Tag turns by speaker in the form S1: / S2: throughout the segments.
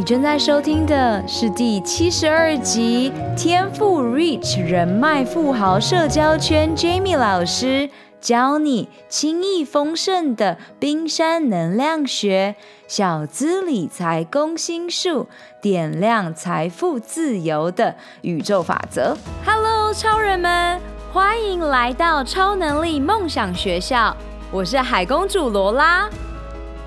S1: 你正在收听的是第七十二集《天赋 Rich 人脉富豪社交圈》，Jamie 老师教你轻易丰盛的冰山能量学、小资理财攻心术，点亮财富自由的宇宙法则。Hello，超人们，欢迎来到超能力梦想学校，我是海公主罗拉。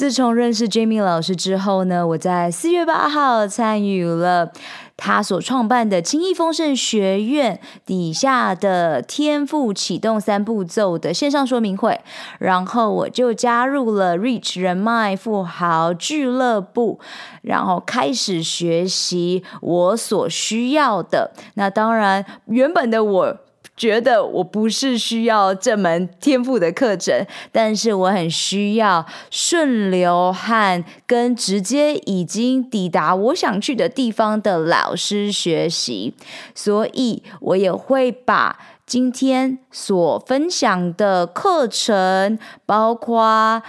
S1: 自从认识 Jamie 老师之后呢，我在四月八号参与了他所创办的轻易丰盛学院底下的天赋启动三步骤的线上说明会，然后我就加入了 Rich 人脉富豪俱乐部，然后开始学习我所需要的。那当然，原本的我。觉得我不是需要这门天赋的课程，但是我很需要顺流和跟直接已经抵达我想去的地方的老师学习，所以我也会把今天所分享的课程，包括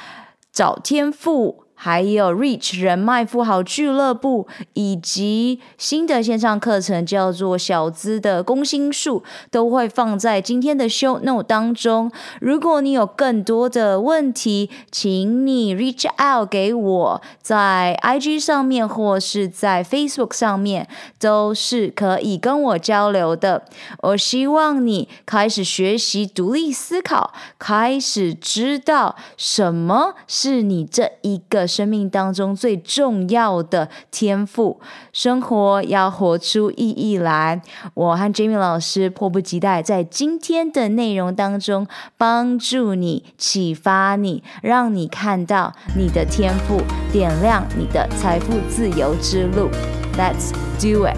S1: 找天赋。还有 Reach 人脉富豪俱乐部，以及新的线上课程叫做小资的攻心术，都会放在今天的 Show Note 当中。如果你有更多的问题，请你 Reach out 给我，在 IG 上面或是在 Facebook 上面，都是可以跟我交流的。我希望你开始学习独立思考，开始知道什么是你这一个。生命当中最重要的天赋，生活要活出意义来。我和 Jamie 老师迫不及待在今天的内容当中帮助你、启发你，让你看到你的天赋，点亮你的财富自由之路。Let's do it！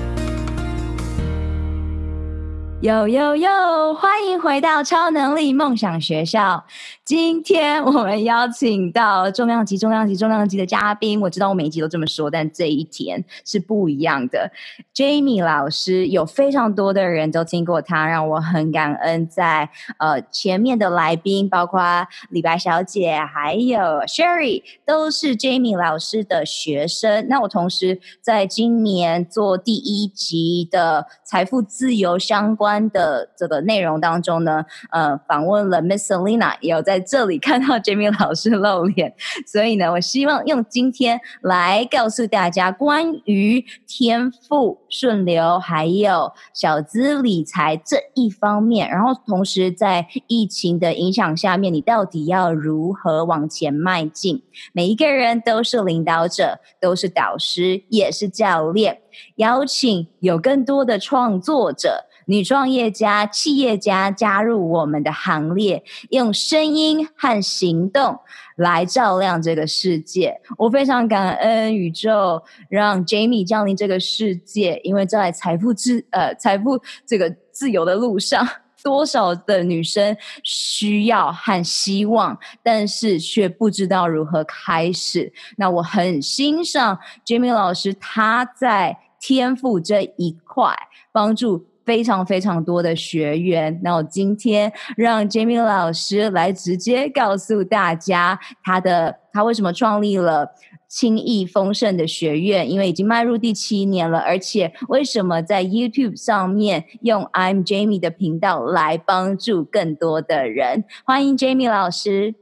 S1: 有有有！欢迎回到超能力梦想学校。今天我们邀请到重量级、重量级、重量级的嘉宾。我知道我每一集都这么说，但这一天是不一样的。Jamie 老师有非常多的人都听过他，让我很感恩在。呃前面的来宾，包括李白小姐还有 Sherry，都是 Jamie 老师的学生。那我同时在今年做第一集的财富自由相关。的这个内容当中呢，呃，访问了 Miss Selina，也有在在这里看到 Jamie 老师露脸，所以呢，我希望用今天来告诉大家关于天赋顺流还有小资理财这一方面，然后同时在疫情的影响下面，你到底要如何往前迈进？每一个人都是领导者，都是导师，也是教练。邀请有更多的创作者。女创业家、企业家加入我们的行列，用声音和行动来照亮这个世界。我非常感恩宇宙让 Jamie 降临这个世界，因为在财富自呃财富这个自由的路上，多少的女生需要和希望，但是却不知道如何开始。那我很欣赏 Jamie 老师，他在天赋这一块帮助。非常非常多的学员，那我今天让 Jamie 老师来直接告诉大家他的他为什么创立了轻易丰盛的学院，因为已经迈入第七年了，而且为什么在 YouTube 上面用 I'm Jamie 的频道来帮助更多的人？欢迎 Jamie 老师。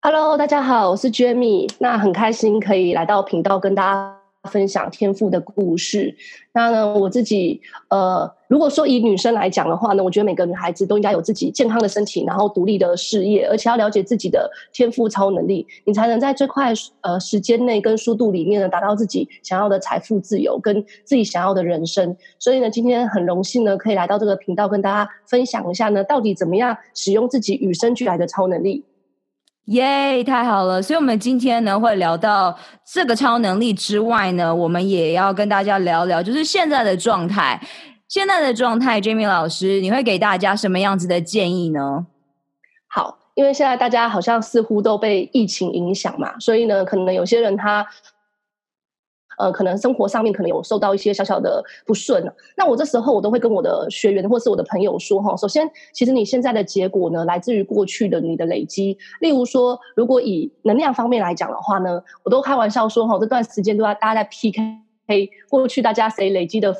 S2: Hello，大家好，我是 Jamie，那很开心可以来到频道跟大家分享天赋的故事。那呢，我自己呃，如果说以女生来讲的话呢，我觉得每个女孩子都应该有自己健康的身体，然后独立的事业，而且要了解自己的天赋超能力，你才能在最快呃时间内跟速度里面呢，达到自己想要的财富自由跟自己想要的人生。所以呢，今天很荣幸呢，可以来到这个频道跟大家分享一下呢，到底怎么样使用自己与生俱来的超能力。
S3: 耶太好了！所以，我们今天呢会聊到这个超能力之外呢，我们也要跟大家聊聊，就是现在的状态。现在的状态，Jamie 老师，你会给大家什么样子的建议呢？
S2: 好，因为现在大家好像似乎都被疫情影响嘛，所以呢，可能有些人他。呃，可能生活上面可能有受到一些小小的不顺，那我这时候我都会跟我的学员或是我的朋友说哈，首先，其实你现在的结果呢，来自于过去的你的累积。例如说，如果以能量方面来讲的话呢，我都开玩笑说哈，这段时间都要大家在 PK 过去大家谁累积的，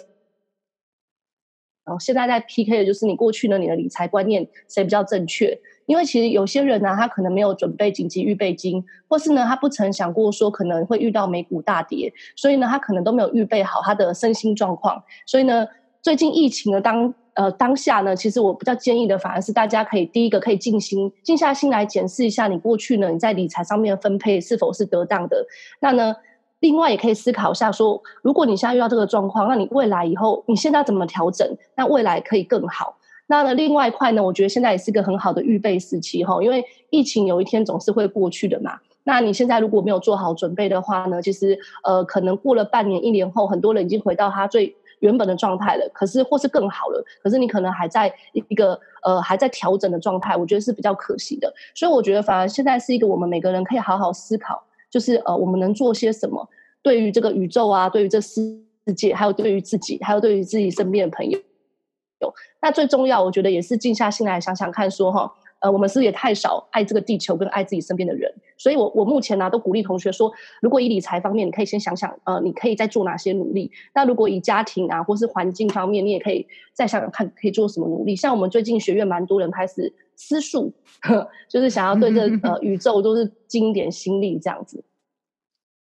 S2: 然后现在在 PK 的就是你过去呢，你的理财观念谁比较正确。因为其实有些人呢、他可能没有准备紧急预备金，或是呢，他不曾想过说可能会遇到美股大跌，所以呢，他可能都没有预备好他的身心状况。所以呢，最近疫情的当呃当下呢，其实我比较建议的反而是大家可以第一个可以静心静下心来检视一下你过去呢你在理财上面的分配是否是得当的。那呢，另外也可以思考一下说，如果你现在遇到这个状况，那你未来以后你现在怎么调整？那未来可以更好。那呢，另外一块呢，我觉得现在也是一个很好的预备时期哈，因为疫情有一天总是会过去的嘛。那你现在如果没有做好准备的话呢，其实呃，可能过了半年、一年后，很多人已经回到他最原本的状态了，可是或是更好了，可是你可能还在一个呃还在调整的状态，我觉得是比较可惜的。所以我觉得反而现在是一个我们每个人可以好好思考，就是呃我们能做些什么，对于这个宇宙啊，对于这世界，还有对于自己，还有对于自己身边的朋友。那最重要，我觉得也是静下心来想想看，说哈，呃，我们是不是也太少爱这个地球跟爱自己身边的人？所以我，我我目前呢、啊，都鼓励同学说，如果以理财方面，你可以先想想，呃，你可以再做哪些努力。那如果以家庭啊，或是环境方面，你也可以再想想看，可以做什么努力。像我们最近学院蛮多人开始私塾，就是想要对这 呃宇宙都是尽一点心力这样子。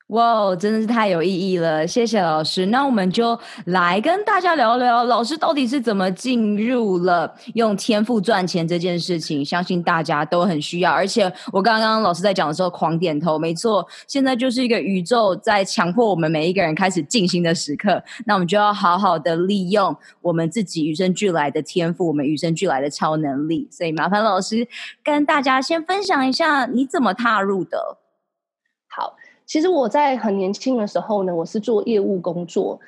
S3: 哇，wow, 真的是太有意义了！谢谢老师。那我们就来跟大家聊聊，老师到底是怎么进入了用天赋赚钱这件事情。相信大家都很需要。而且我刚刚老师在讲的时候狂点头，没错，现在就是一个宇宙在强迫我们每一个人开始静心的时刻。那我们就要好好的利用我们自己与生俱来的天赋，我们与生俱来的超能力。所以麻烦老师跟大家先分享一下你怎么踏入的。
S2: 好。其实我在很年轻的时候呢，我是做业务工作。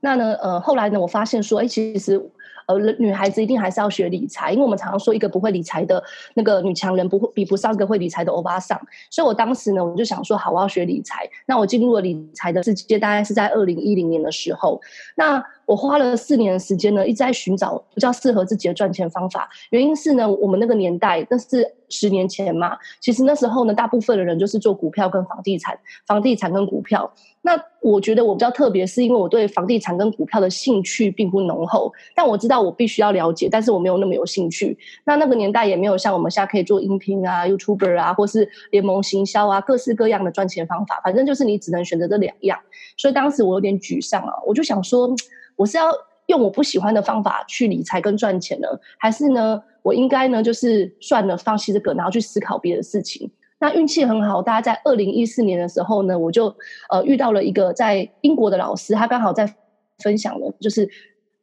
S2: 那呢，呃，后来呢，我发现说，哎，其实，呃，女孩子一定还是要学理财，因为我们常常说，一个不会理财的那个女强人，不会比不上一个会理财的欧巴桑。所以我当时呢，我就想说，好，我要学理财。那我进入了理财的世界，大概是在二零一零年的时候。那我花了四年的时间呢，一直在寻找比较适合自己的赚钱方法。原因是呢，我们那个年代，那是十年前嘛，其实那时候呢，大部分的人就是做股票跟房地产，房地产跟股票。那我觉得我比较特别，是因为我对房地产跟股票的兴趣并不浓厚，但我知道我必须要了解，但是我没有那么有兴趣。那那个年代也没有像我们现在可以做音频啊、YouTuber 啊，或是联盟行销啊，各式各样的赚钱方法。反正就是你只能选择这两样，所以当时我有点沮丧啊，我就想说。我是要用我不喜欢的方法去理财跟赚钱呢，还是呢，我应该呢，就是算了，放弃这个，然后去思考别的事情？那运气很好，大家在二零一四年的时候呢，我就呃遇到了一个在英国的老师，他刚好在分享了就是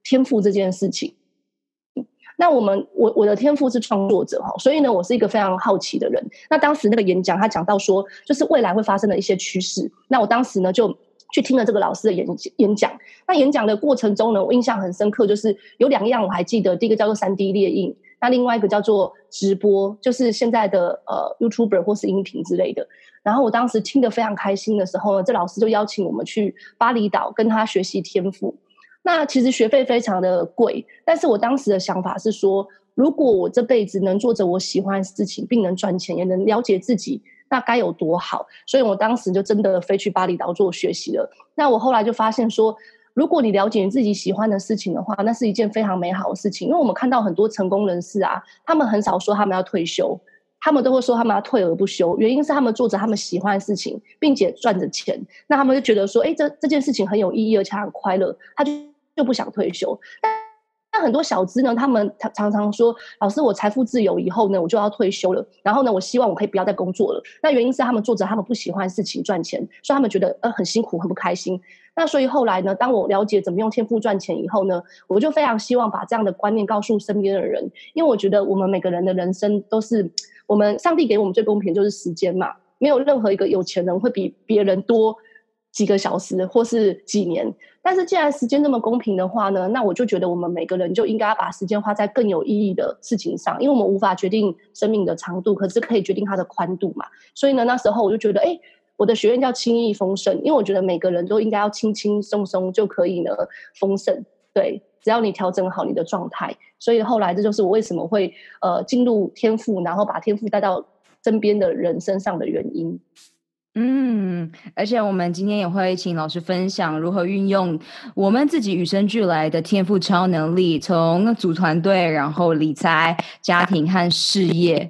S2: 天赋这件事情。那我们我我的天赋是创作者哈，所以呢，我是一个非常好奇的人。那当时那个演讲，他讲到说，就是未来会发生的一些趋势。那我当时呢就。去听了这个老师的演演讲，那演讲的过程中呢，我印象很深刻，就是有两样我还记得，第一个叫做三 D 列印，那另外一个叫做直播，就是现在的呃 YouTuber 或是音频之类的。然后我当时听得非常开心的时候呢，这老师就邀请我们去巴厘岛跟他学习天赋。那其实学费非常的贵，但是我当时的想法是说，如果我这辈子能做着我喜欢的事情，并能赚钱，也能了解自己。那该有多好！所以我当时就真的飞去巴厘岛做学习了。那我后来就发现说，如果你了解你自己喜欢的事情的话，那是一件非常美好的事情。因为我们看到很多成功人士啊，他们很少说他们要退休，他们都会说他们要退而不休。原因是他们做着他们喜欢的事情，并且赚着钱，那他们就觉得说，哎，这这件事情很有意义，而且很快乐，他就就不想退休。那很多小资呢，他们常常常说：“老师，我财富自由以后呢，我就要退休了。然后呢，我希望我可以不要再工作了。”那原因是他们做着他们不喜欢的事情赚钱，所以他们觉得呃很辛苦，很不开心。那所以后来呢，当我了解怎么用天赋赚钱以后呢，我就非常希望把这样的观念告诉身边的人，因为我觉得我们每个人的人生都是我们上帝给我们最公平就是时间嘛，没有任何一个有钱人会比别人多几个小时或是几年。但是既然时间这么公平的话呢，那我就觉得我们每个人就应该把时间花在更有意义的事情上，因为我们无法决定生命的长度，可是可以决定它的宽度嘛。所以呢，那时候我就觉得，哎。我的学院叫轻易丰盛，因为我觉得每个人都应该要轻轻松松就可以呢丰盛。对，只要你调整好你的状态。所以后来这就是我为什么会呃进入天赋，然后把天赋带到身边的人身上的原因。
S3: 嗯，而且我们今天也会请老师分享如何运用我们自己与生俱来的天赋超能力，从组团队，然后理财、家庭和事业，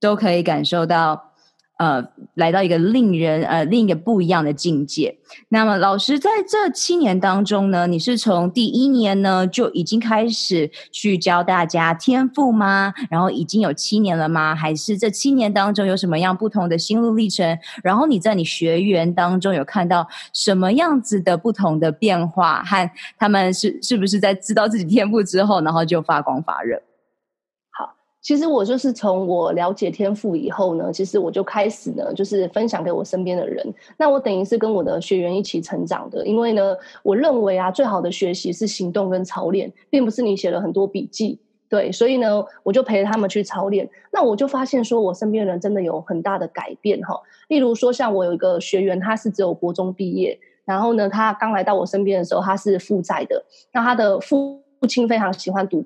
S3: 都可以感受到。呃，来到一个令人呃另一个不一样的境界。那么，老师在这七年当中呢，你是从第一年呢就已经开始去教大家天赋吗？然后已经有七年了吗？还是这七年当中有什么样不同的心路历程？然后你在你学员当中有看到什么样子的不同的变化？和他们是是不是在知道自己天赋之后，然后就发光发热？
S2: 其实我就是从我了解天赋以后呢，其实我就开始呢，就是分享给我身边的人。那我等于是跟我的学员一起成长的，因为呢，我认为啊，最好的学习是行动跟操练，并不是你写了很多笔记。对，所以呢，我就陪他们去操练。那我就发现说，我身边的人真的有很大的改变哈。例如说，像我有一个学员，他是只有国中毕业，然后呢，他刚来到我身边的时候，他是负债的。那他的父父亲非常喜欢赌。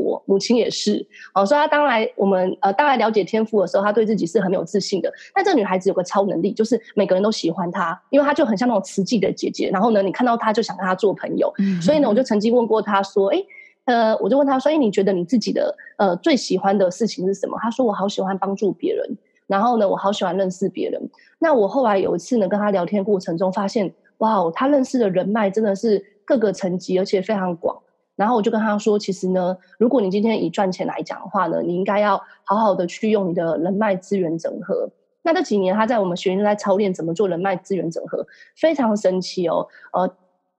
S2: 我母亲也是，哦，所以她当来我们呃，当来了解天赋的时候，她对自己是很有自信的。但这个女孩子有个超能力，就是每个人都喜欢她，因为她就很像那种慈济的姐姐。然后呢，你看到她就想跟她做朋友。嗯、所以呢，我就曾经问过她说：“哎，呃，我就问她说，哎，你觉得你自己的呃最喜欢的事情是什么？”她说：“我好喜欢帮助别人，然后呢，我好喜欢认识别人。”那我后来有一次呢，跟她聊天过程中发现，哇哦，她认识的人脉真的是各个层级，而且非常广。然后我就跟他说，其实呢，如果你今天以赚钱来讲的话呢，你应该要好好的去用你的人脉资源整合。那这几年他在我们学院在操练怎么做人脉资源整合，非常神奇哦。呃，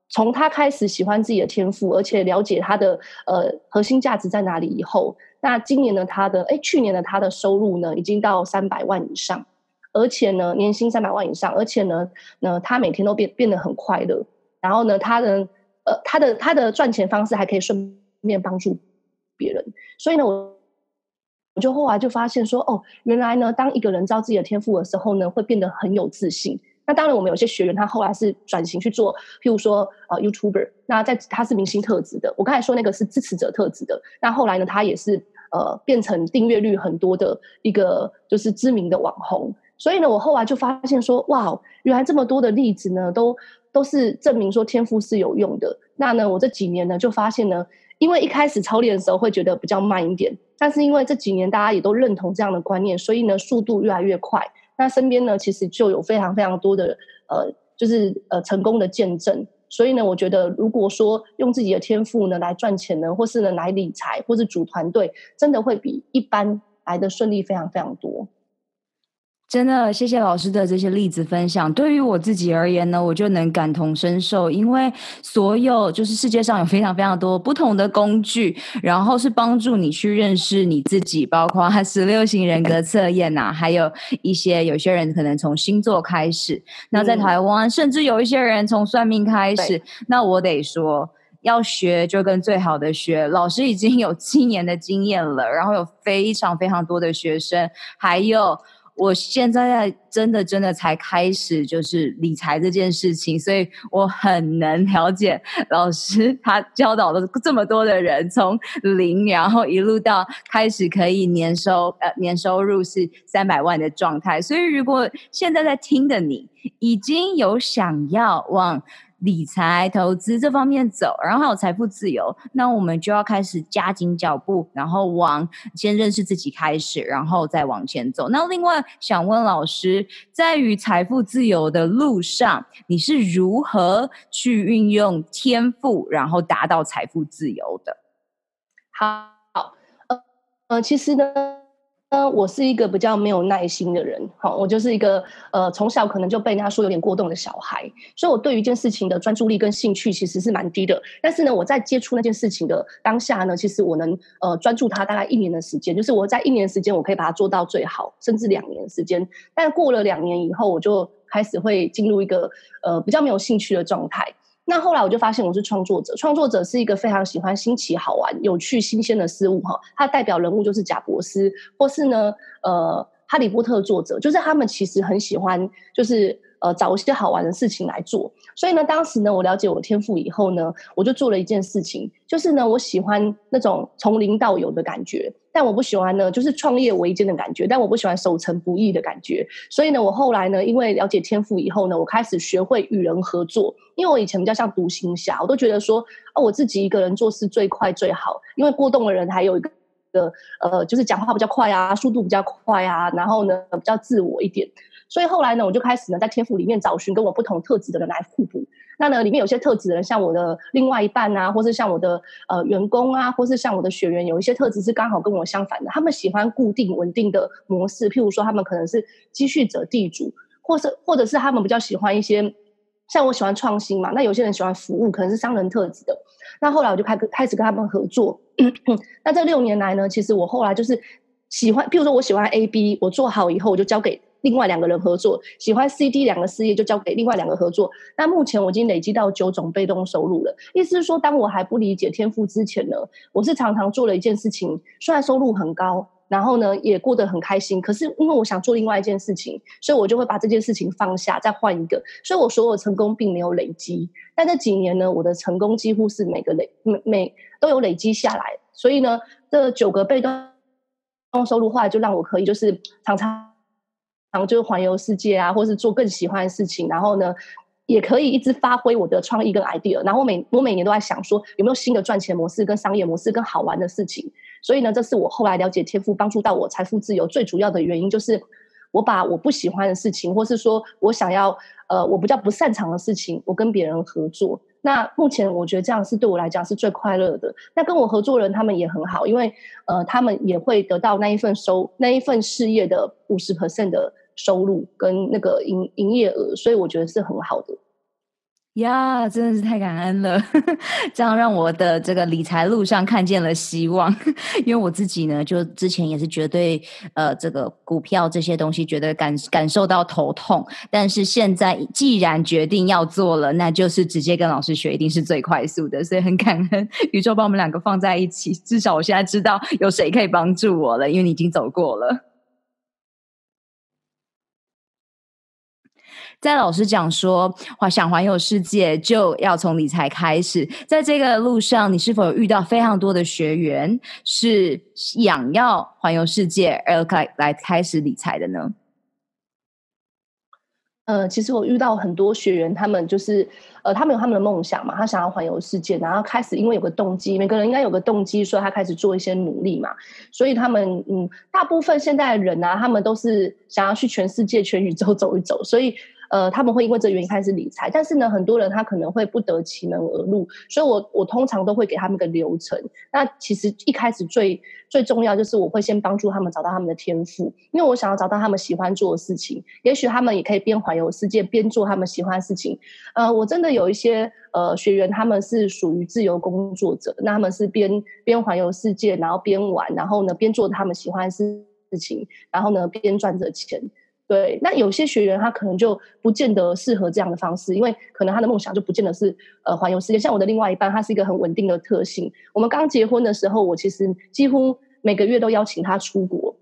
S2: 从他开始喜欢自己的天赋，而且了解他的呃核心价值在哪里以后，那今年呢，他的哎，去年的他的收入呢，已经到三百万以上，而且呢，年薪三百万以上，而且呢，呢，他每天都变变得很快乐。然后呢，他的。呃，他的他的赚钱方式还可以顺便帮助别人，所以呢，我我就后来就发现说，哦，原来呢，当一个人知道自己的天赋的时候呢，会变得很有自信。那当然，我们有些学员他后来是转型去做，譬如说呃，YouTuber，那在他是明星特质的，我刚才说那个是支持者特质的，那后来呢，他也是呃，变成订阅率很多的一个就是知名的网红。所以呢，我后来就发现说，哇，原来这么多的例子呢，都。都是证明说天赋是有用的。那呢，我这几年呢就发现呢，因为一开始操练的时候会觉得比较慢一点，但是因为这几年大家也都认同这样的观念，所以呢速度越来越快。那身边呢其实就有非常非常多的呃，就是呃成功的见证。所以呢，我觉得如果说用自己的天赋呢来赚钱呢，或是呢来理财，或是组团队，真的会比一般来的顺利非常非常多。
S3: 真的，谢谢老师的这些例子分享。对于我自己而言呢，我就能感同身受，因为所有就是世界上有非常非常多不同的工具，然后是帮助你去认识你自己，包括 十六型人格测验呐、啊，还有一些有些人可能从星座开始。那在台湾，嗯、甚至有一些人从算命开始。那我得说，要学就跟最好的学。老师已经有七年的经验了，然后有非常非常多的学生，还有。我现在在真的真的才开始就是理财这件事情，所以我很能了解 老师他教导了这么多的人，从零然后一路到开始可以年收呃年收入是三百万的状态。所以如果现在在听的你已经有想要往理财、投资这方面走，然后还有财富自由，那我们就要开始加紧脚步，然后往先认识自己开始，然后再往前走。那另外想问老师，在于财富自由的路上，你是如何去运用天赋，然后达到财富自由的？
S2: 好，呃，呃，其实呢。呢，我是一个比较没有耐心的人，好，我就是一个呃，从小可能就被人家说有点过动的小孩，所以我对于一件事情的专注力跟兴趣其实是蛮低的。但是呢，我在接触那件事情的当下呢，其实我能呃专注它大概一年的时间，就是我在一年时间我可以把它做到最好，甚至两年时间。但过了两年以后，我就开始会进入一个呃比较没有兴趣的状态。那后来我就发现我是创作者，创作者是一个非常喜欢新奇、好玩、有趣、新鲜的事物哈。他代表人物就是贾伯斯，或是呢，呃，哈利波特作者，就是他们其实很喜欢，就是。呃，找一些好玩的事情来做。所以呢，当时呢，我了解我天赋以后呢，我就做了一件事情，就是呢，我喜欢那种从零到有的感觉，但我不喜欢呢，就是创业维艰的感觉，但我不喜欢守成不易的感觉。所以呢，我后来呢，因为了解天赋以后呢，我开始学会与人合作。因为我以前比较像独行侠，我都觉得说，哦，我自己一个人做事最快最好。因为过动的人还有一个呃，就是讲话比较快啊，速度比较快啊，然后呢，比较自我一点。所以后来呢，我就开始呢，在天赋里面找寻跟我不同特质的人来互补。那呢，里面有些特质的人，像我的另外一半啊，或是像我的呃员工啊，或是像我的学员，有一些特质是刚好跟我相反的。他们喜欢固定稳定的模式，譬如说，他们可能是积蓄者地主，或是或者是他们比较喜欢一些，像我喜欢创新嘛。那有些人喜欢服务，可能是商人特质的。那后来我就开开始跟他们合作。那这六年来呢，其实我后来就是喜欢，譬如说我喜欢 A B，我做好以后我就交给。另外两个人合作，喜欢 C、D 两个事业就交给另外两个合作。那目前我已经累积到九种被动收入了。意思是说，当我还不理解天赋之前呢，我是常常做了一件事情，虽然收入很高，然后呢也过得很开心。可是因为我想做另外一件事情，所以我就会把这件事情放下，再换一个。所以我所有成功并没有累积。但这几年呢，我的成功几乎是每个累每每都有累积下来。所以呢，这九个被动收入后来就让我可以就是常常。然后就是环游世界啊，或是做更喜欢的事情，然后呢，也可以一直发挥我的创意跟 idea。然后我每我每年都在想说，有没有新的赚钱模式、跟商业模式、跟好玩的事情。所以呢，这是我后来了解天赋，帮助到我财富自由最主要的原因，就是我把我不喜欢的事情，或是说我想要呃我比较不擅长的事情，我跟别人合作。那目前我觉得这样是对我来讲是最快乐的。那跟我合作的人他们也很好，因为呃他们也会得到那一份收那一份事业的五十 percent 的。收入跟那个营营业额，所以我觉得是很好的。
S3: 呀，真的是太感恩了，这样让我的这个理财路上看见了希望。因为我自己呢，就之前也是绝对呃这个股票这些东西，觉得感感受到头痛。但是现在既然决定要做了，那就是直接跟老师学，一定是最快速的。所以很感恩宇宙把我们两个放在一起，至少我现在知道有谁可以帮助我了，因为你已经走过了。在老师讲说，想环游世界就要从理财开始。在这个路上，你是否有遇到非常多的学员是想要环游世界而来来开始理财的呢？
S2: 呃，其实我遇到很多学员，他们就是呃，他们有他们的梦想嘛，他想要环游世界，然后开始因为有个动机，每个人应该有个动机，所以他开始做一些努力嘛。所以他们嗯，大部分现在的人啊，他们都是想要去全世界、全宇宙走一走，所以。呃，他们会因为这原因开始理财，但是呢，很多人他可能会不得其门而入，所以我我通常都会给他们个流程。那其实一开始最最重要就是我会先帮助他们找到他们的天赋，因为我想要找到他们喜欢做的事情，也许他们也可以边环游世界边做他们喜欢的事情。呃，我真的有一些呃学员，他们是属于自由工作者，那他们是边边环游世界，然后边玩，然后呢边做他们喜欢的事事情，然后呢边赚着钱。对，那有些学员他可能就不见得适合这样的方式，因为可能他的梦想就不见得是呃环游世界。像我的另外一半，他是一个很稳定的特性。我们刚结婚的时候，我其实几乎每个月都邀请他出国，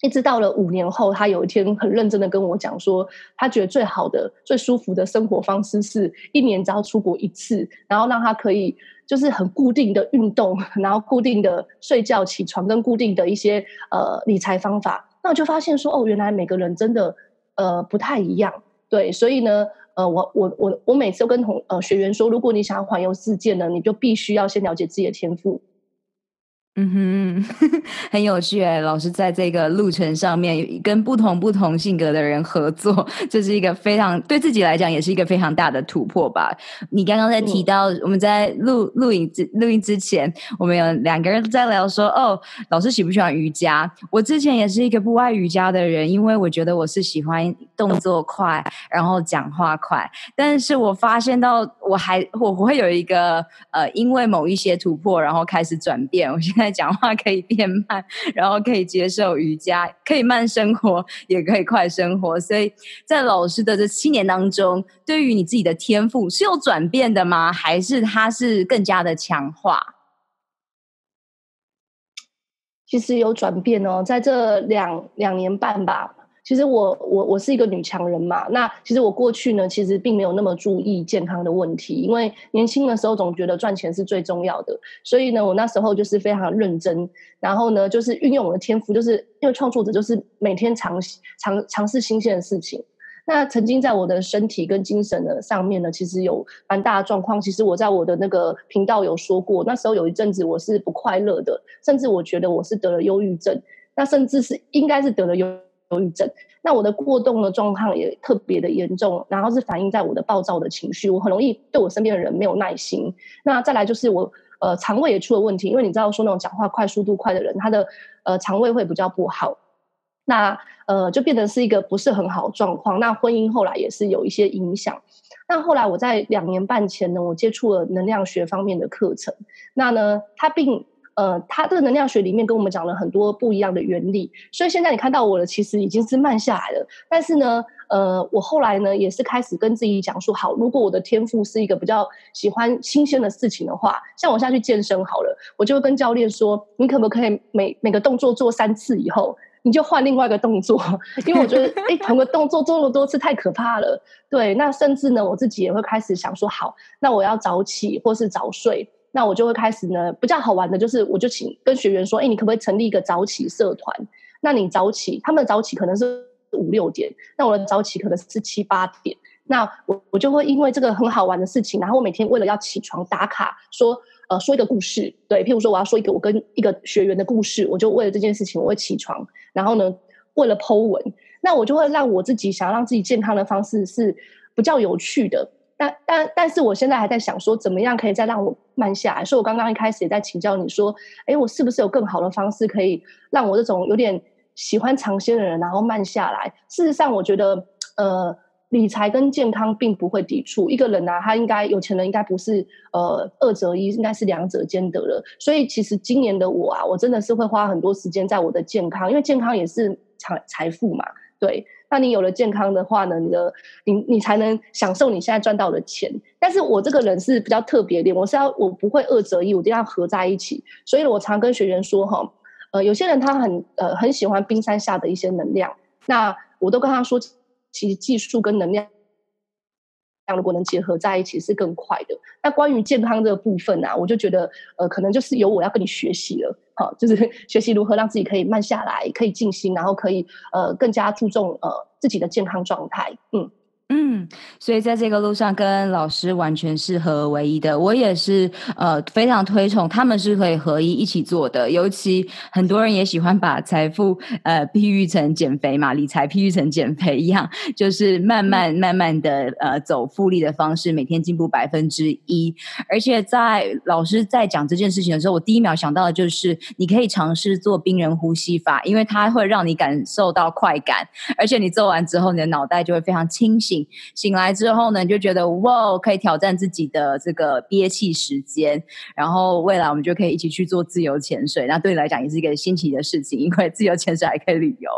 S2: 一直到了五年后，他有一天很认真的跟我讲说，他觉得最好的、最舒服的生活方式是一年只要出国一次，然后让他可以就是很固定的运动，然后固定的睡觉、起床跟固定的一些呃理财方法。那我就发现说，哦，原来每个人真的，呃，不太一样，对，所以呢，呃，我我我我每次都跟同呃学员说，如果你想要环游世界呢，你就必须要先了解自己的天赋。
S3: 嗯哼，很有趣诶，老师在这个路程上面跟不同不同性格的人合作，这是一个非常对自己来讲也是一个非常大的突破吧。你刚刚在提到我们在录录影之录音之前，我们有两个人在聊说，哦，老师喜不喜欢瑜伽？我之前也是一个不爱瑜伽的人，因为我觉得我是喜欢动作快，然后讲话快。但是我发现到我还我会有一个呃，因为某一些突破，然后开始转变。我现在。讲话可以变慢，然后可以接受瑜伽，可以慢生活，也可以快生活。所以在老师的这七年当中，对于你自己的天赋是有转变的吗？还是它是更加的强化？
S2: 其实有转变哦，在这两两年半吧。其实我我我是一个女强人嘛，那其实我过去呢，其实并没有那么注意健康的问题，因为年轻的时候总觉得赚钱是最重要的，所以呢，我那时候就是非常认真，然后呢，就是运用我的天赋，就是因为创作者就是每天尝尝尝试新鲜的事情。那曾经在我的身体跟精神的上面呢，其实有蛮大的状况。其实我在我的那个频道有说过，那时候有一阵子我是不快乐的，甚至我觉得我是得了忧郁症，那甚至是应该是得了忧。忧郁症，那我的过动的状况也特别的严重，然后是反映在我的暴躁的情绪，我很容易对我身边的人没有耐心。那再来就是我呃肠胃也出了问题，因为你知道说那种讲话快、速度快的人，他的呃肠胃会比较不好，那呃就变成是一个不是很好的状况。那婚姻后来也是有一些影响。那后来我在两年半前呢，我接触了能量学方面的课程，那呢它并。呃，他这个能量学里面跟我们讲了很多不一样的原理，所以现在你看到我的其实已经是慢下来了。但是呢，呃，我后来呢也是开始跟自己讲说，好，如果我的天赋是一个比较喜欢新鲜的事情的话，像我现在去健身好了，我就会跟教练说，你可不可以每每个动作做三次以后，你就换另外一个动作，因为我觉得，哎，同个动作做那么多次太可怕了。对，那甚至呢，我自己也会开始想说，好，那我要早起或是早睡。那我就会开始呢，比较好玩的就是，我就请跟学员说，哎，你可不可以成立一个早起社团？那你早起，他们早起可能是五六点，那我的早起可能是七八点。那我我就会因为这个很好玩的事情，然后我每天为了要起床打卡，说呃说一个故事，对，譬如说我要说一个我跟一个学员的故事，我就为了这件事情我会起床，然后呢为了 Po 文，那我就会让我自己想要让自己健康的方式是比较有趣的。但但但是，我现在还在想说，怎么样可以再让我慢下来？所以我刚刚一开始也在请教你说，哎，我是不是有更好的方式可以让我这种有点喜欢尝鲜的人，然后慢下来？事实上，我觉得，呃，理财跟健康并不会抵触。一个人啊，他应该有钱人，应该不是呃二择一，应该是两者兼得了。所以，其实今年的我啊，我真的是会花很多时间在我的健康，因为健康也是财财富嘛，对。那你有了健康的话呢，你的你你才能享受你现在赚到的钱。但是我这个人是比较特别的，我是要我不会二择一，我一定要合在一起。所以我常跟学员说哈，呃，有些人他很呃很喜欢冰山下的一些能量，那我都跟他说，其实技术跟能量。如果能结合在一起是更快的。那关于健康这个部分啊，我就觉得呃，可能就是由我要跟你学习了，好，就是 学习如何让自己可以慢下来，可以静心，然后可以呃更加注重呃自己的健康状态，嗯。
S3: 嗯，所以在这个路上跟老师完全是合而为一的。我也是呃非常推崇他们是可以合一一起做的。尤其很多人也喜欢把财富呃比喻成减肥嘛，理财比喻成减肥一样，就是慢慢慢慢的呃走复利的方式，每天进步百分之一。而且在老师在讲这件事情的时候，我第一秒想到的就是你可以尝试做冰人呼吸法，因为它会让你感受到快感，而且你做完之后，你的脑袋就会非常清醒。醒来之后呢，你就觉得哇，可以挑战自己的这个憋气时间，然后未来我们就可以一起去做自由潜水。那对你来讲也是一个新奇的事情，因为自由潜水还可以旅游。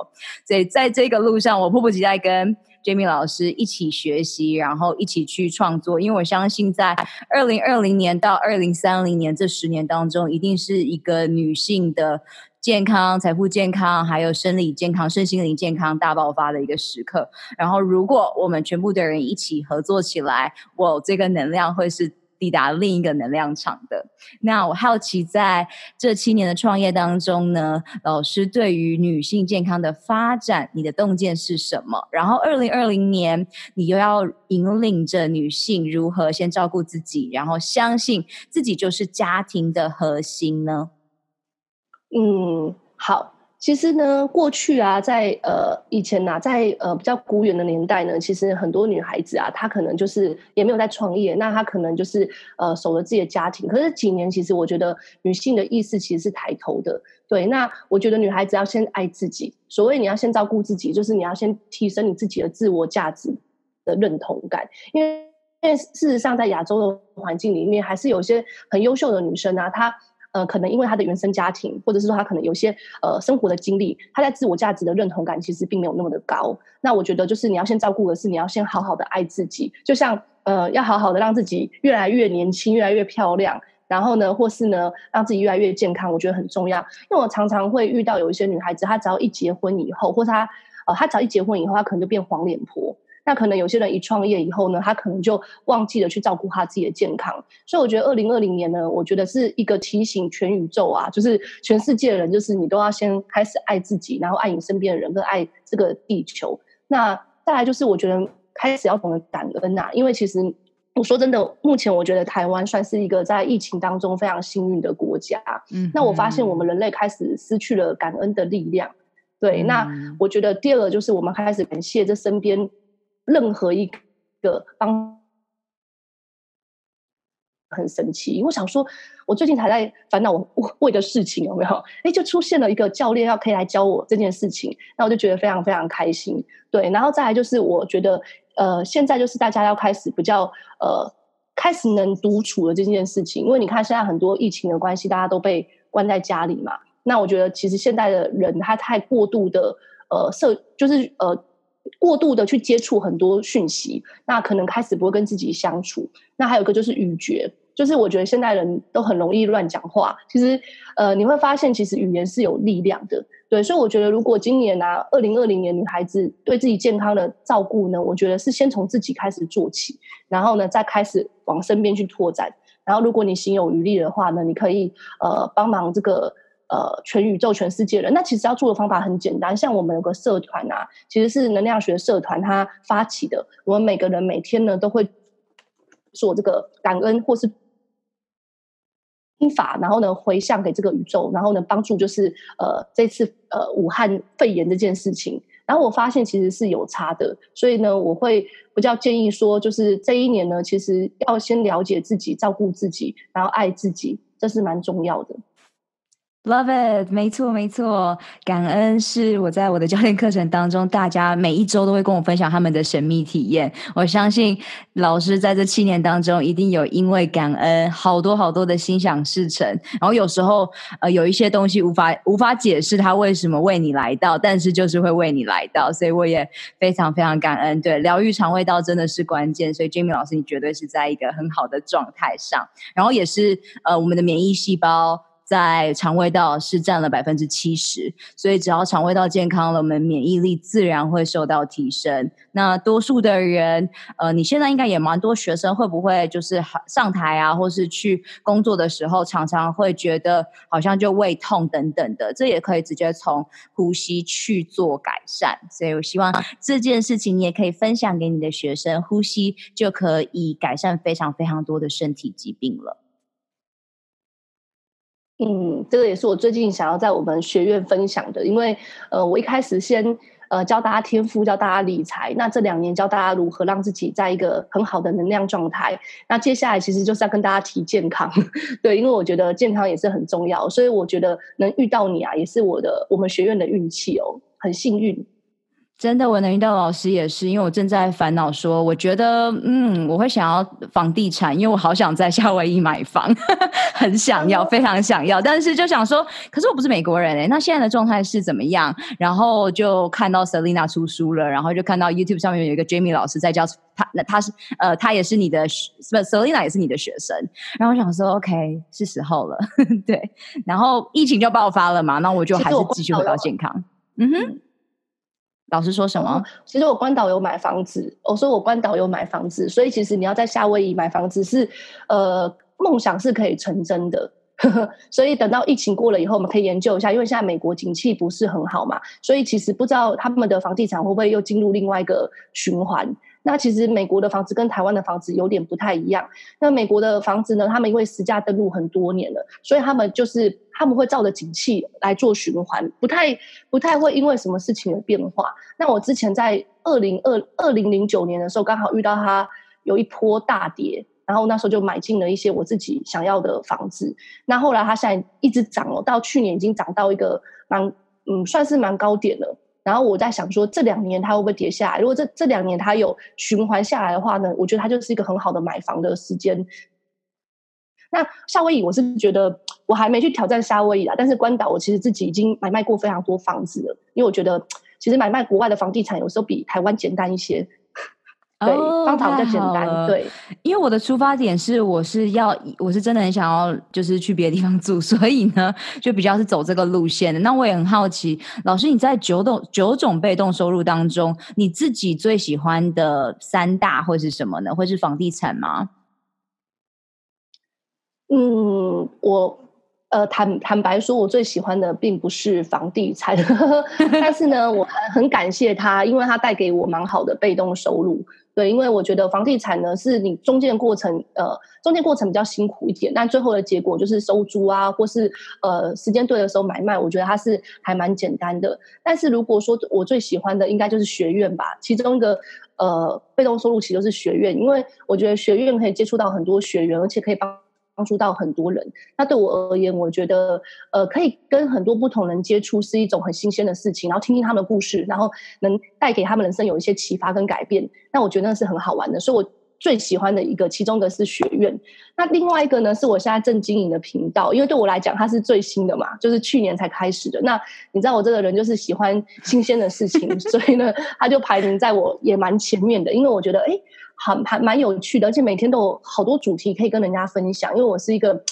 S3: 所以在这个路上，我迫不及待跟 Jamie 老师一起学习，然后一起去创作。因为我相信，在二零二零年到二零三零年这十年当中，一定是一个女性的。健康、财富、健康，还有生理健康、身心灵健康大爆发的一个时刻。然后，如果我们全部的人一起合作起来，我这个能量会是抵达另一个能量场的。那我好奇，在这七年的创业当中呢，老师对于女性健康的发展，你的洞见是什么？然后，二零二零年，你又要引领着女性如何先照顾自己，然后相信自己就是家庭的核心呢？
S2: 嗯，好。其实呢，过去啊，在呃以前呐、啊，在呃比较古远的年代呢，其实很多女孩子啊，她可能就是也没有在创业，那她可能就是呃守着自己的家庭。可是几年，其实我觉得女性的意识其实是抬头的。对，那我觉得女孩子要先爱自己。所谓你要先照顾自己，就是你要先提升你自己的自我价值的认同感。因为因为事实上，在亚洲的环境里面，还是有些很优秀的女生啊，她。呃，可能因为他的原生家庭，或者是说他可能有些呃生活的经历，他在自我价值的认同感其实并没有那么的高。那我觉得就是你要先照顾的是，你要先好好的爱自己，就像呃要好好的让自己越来越年轻，越来越漂亮，然后呢，或是呢让自己越来越健康，我觉得很重要。因为我常常会遇到有一些女孩子，她只要一结婚以后，或是她呃她只要一结婚以后，她可能就变黄脸婆。那可能有些人一创业以后呢，他可能就忘记了去照顾他自己的健康。所以我觉得二零二零年呢，我觉得是一个提醒全宇宙啊，就是全世界的人，就是你都要先开始爱自己，然后爱你身边的人，跟爱这个地球。那再来就是我觉得开始要懂得感恩啊，因为其实我说真的，目前我觉得台湾算是一个在疫情当中非常幸运的国家。嗯，那我发现我们人类开始失去了感恩的力量。对，那我觉得第二个就是我们开始感谢这身边。任何一个帮很神奇，我想说，我最近才在烦恼我为的事情有没有？哎，就出现了一个教练要可以来教我这件事情，那我就觉得非常非常开心。对，然后再来就是我觉得，呃，现在就是大家要开始比较呃，开始能独处的这件事情，因为你看现在很多疫情的关系，大家都被关在家里嘛。那我觉得其实现在的人他太过度的呃社，就是呃。过度的去接触很多讯息，那可能开始不会跟自己相处。那还有一个就是语觉，就是我觉得现代人都很容易乱讲话。其实，呃，你会发现其实语言是有力量的，对。所以我觉得，如果今年啊，二零二零年女孩子对自己健康的照顾呢，我觉得是先从自己开始做起，然后呢，再开始往身边去拓展。然后，如果你心有余力的话呢，你可以呃帮忙这个。呃，全宇宙、全世界人，那其实要做的方法很简单。像我们有个社团啊，其实是能量学社团，它发起的。我们每个人每天呢，都会做这个感恩或是心法，然后呢，回向给这个宇宙，然后呢，帮助就是呃，这次呃武汉肺炎这件事情。然后我发现其实是有差的，所以呢，我会比较建议说，就是这一年呢，其实要先了解自己，照顾自己，然后爱自己，这是蛮重要的。
S3: Love it，没错没错，感恩是我在我的教练课程当中，大家每一周都会跟我分享他们的神秘体验。我相信老师在这七年当中，一定有因为感恩好多好多的心想事成。然后有时候呃有一些东西无法无法解释他为什么为你来到，但是就是会为你来到，所以我也非常非常感恩。对，疗愈肠胃道真的是关键，所以 Jamie 老师你绝对是在一个很好的状态上，然后也是呃我们的免疫细胞。在肠胃道是占了百分之七十，所以只要肠胃道健康了，我们免疫力自然会受到提升。那多数的人，呃，你现在应该也蛮多学生，会不会就是上台啊，或是去工作的时候，常常会觉得好像就胃痛等等的，这也可以直接从呼吸去做改善。所以我希望这件事情你也可以分享给你的学生，呼吸就可以改善非常非常多的身体疾病了。
S2: 嗯，这个也是我最近想要在我们学院分享的，因为呃，我一开始先呃教大家天赋，教大家理财，那这两年教大家如何让自己在一个很好的能量状态，那接下来其实就是要跟大家提健康，对，因为我觉得健康也是很重要，所以我觉得能遇到你啊，也是我的我们学院的运气哦，很幸运。
S3: 真的，我能遇到老师也是，因为我正在烦恼说，我觉得，嗯，我会想要房地产，因为我好想在夏威夷买房，很想要，非常想要，但是就想说，可是我不是美国人哎，那现在的状态是怎么样？然后就看到 Selina 出书了，然后就看到 YouTube 上面有一个 Jamie 老师在教他，那他是呃，他也是你的，不，Selina 也是你的学生，然后我想说，OK，是时候了，对，然后疫情就爆发了嘛，那我就还是继续回到健康，嗯哼。老师说什么？哦，
S2: 其实我关岛有买房子，我说我关岛有买房子，所以其实你要在夏威夷买房子是，呃，梦想是可以成真的。所以等到疫情过了以后，我们可以研究一下，因为现在美国景气不是很好嘛，所以其实不知道他们的房地产会不会又进入另外一个循环。那其实美国的房子跟台湾的房子有点不太一样。那美国的房子呢，他们因为实价登录很多年了，所以他们就是他们会照着景气来做循环，不太不太会因为什么事情的变化。那我之前在二零二二零零九年的时候，刚好遇到它有一波大跌，然后那时候就买进了一些我自己想要的房子。那后来它现在一直涨哦，到去年已经涨到一个蛮嗯算是蛮高点了。然后我在想说，这两年它会不会跌下来？如果这这两年它有循环下来的话呢，我觉得它就是一个很好的买房的时间。那夏威夷，我是觉得我还没去挑战夏威夷啦，但是关岛我其实自己已经买卖过非常多房子了，因为我觉得其实买卖国外的房地产有时候比台湾简单一些。对，方法比较简单。对，
S3: 因为我的出发点是，我是要，我是真的很想要，就是去别的地方住，所以呢，就比较是走这个路线的。那我也很好奇，老师你在九种九种被动收入当中，你自己最喜欢的三大会是什么呢？会是房地产吗？
S2: 嗯，我呃坦坦白说，我最喜欢的并不是房地产，但是呢，我很感谢它，因为它带给我蛮好的被动收入。对，因为我觉得房地产呢，是你中间过程，呃，中间过程比较辛苦一点，但最后的结果就是收租啊，或是呃时间对的时候买卖，我觉得它是还蛮简单的。但是如果说我最喜欢的，应该就是学院吧，其中一个呃被动收入其实就是学院，因为我觉得学院可以接触到很多学员，而且可以帮。帮助到很多人，那对我而言，我觉得呃，可以跟很多不同人接触是一种很新鲜的事情，然后听听他们的故事，然后能带给他们人生有一些启发跟改变，那我觉得那是很好玩的。所以我最喜欢的一个，其中一个是学院。那另外一个呢，是我现在正经营的频道，因为对我来讲，它是最新的嘛，就是去年才开始的。那你知道我这个人就是喜欢新鲜的事情，所以呢，它就排名在我也蛮前面的，因为我觉得哎。很还还蛮有趣的，而且每天都有好多主题可以跟人家分享。因为我是一个，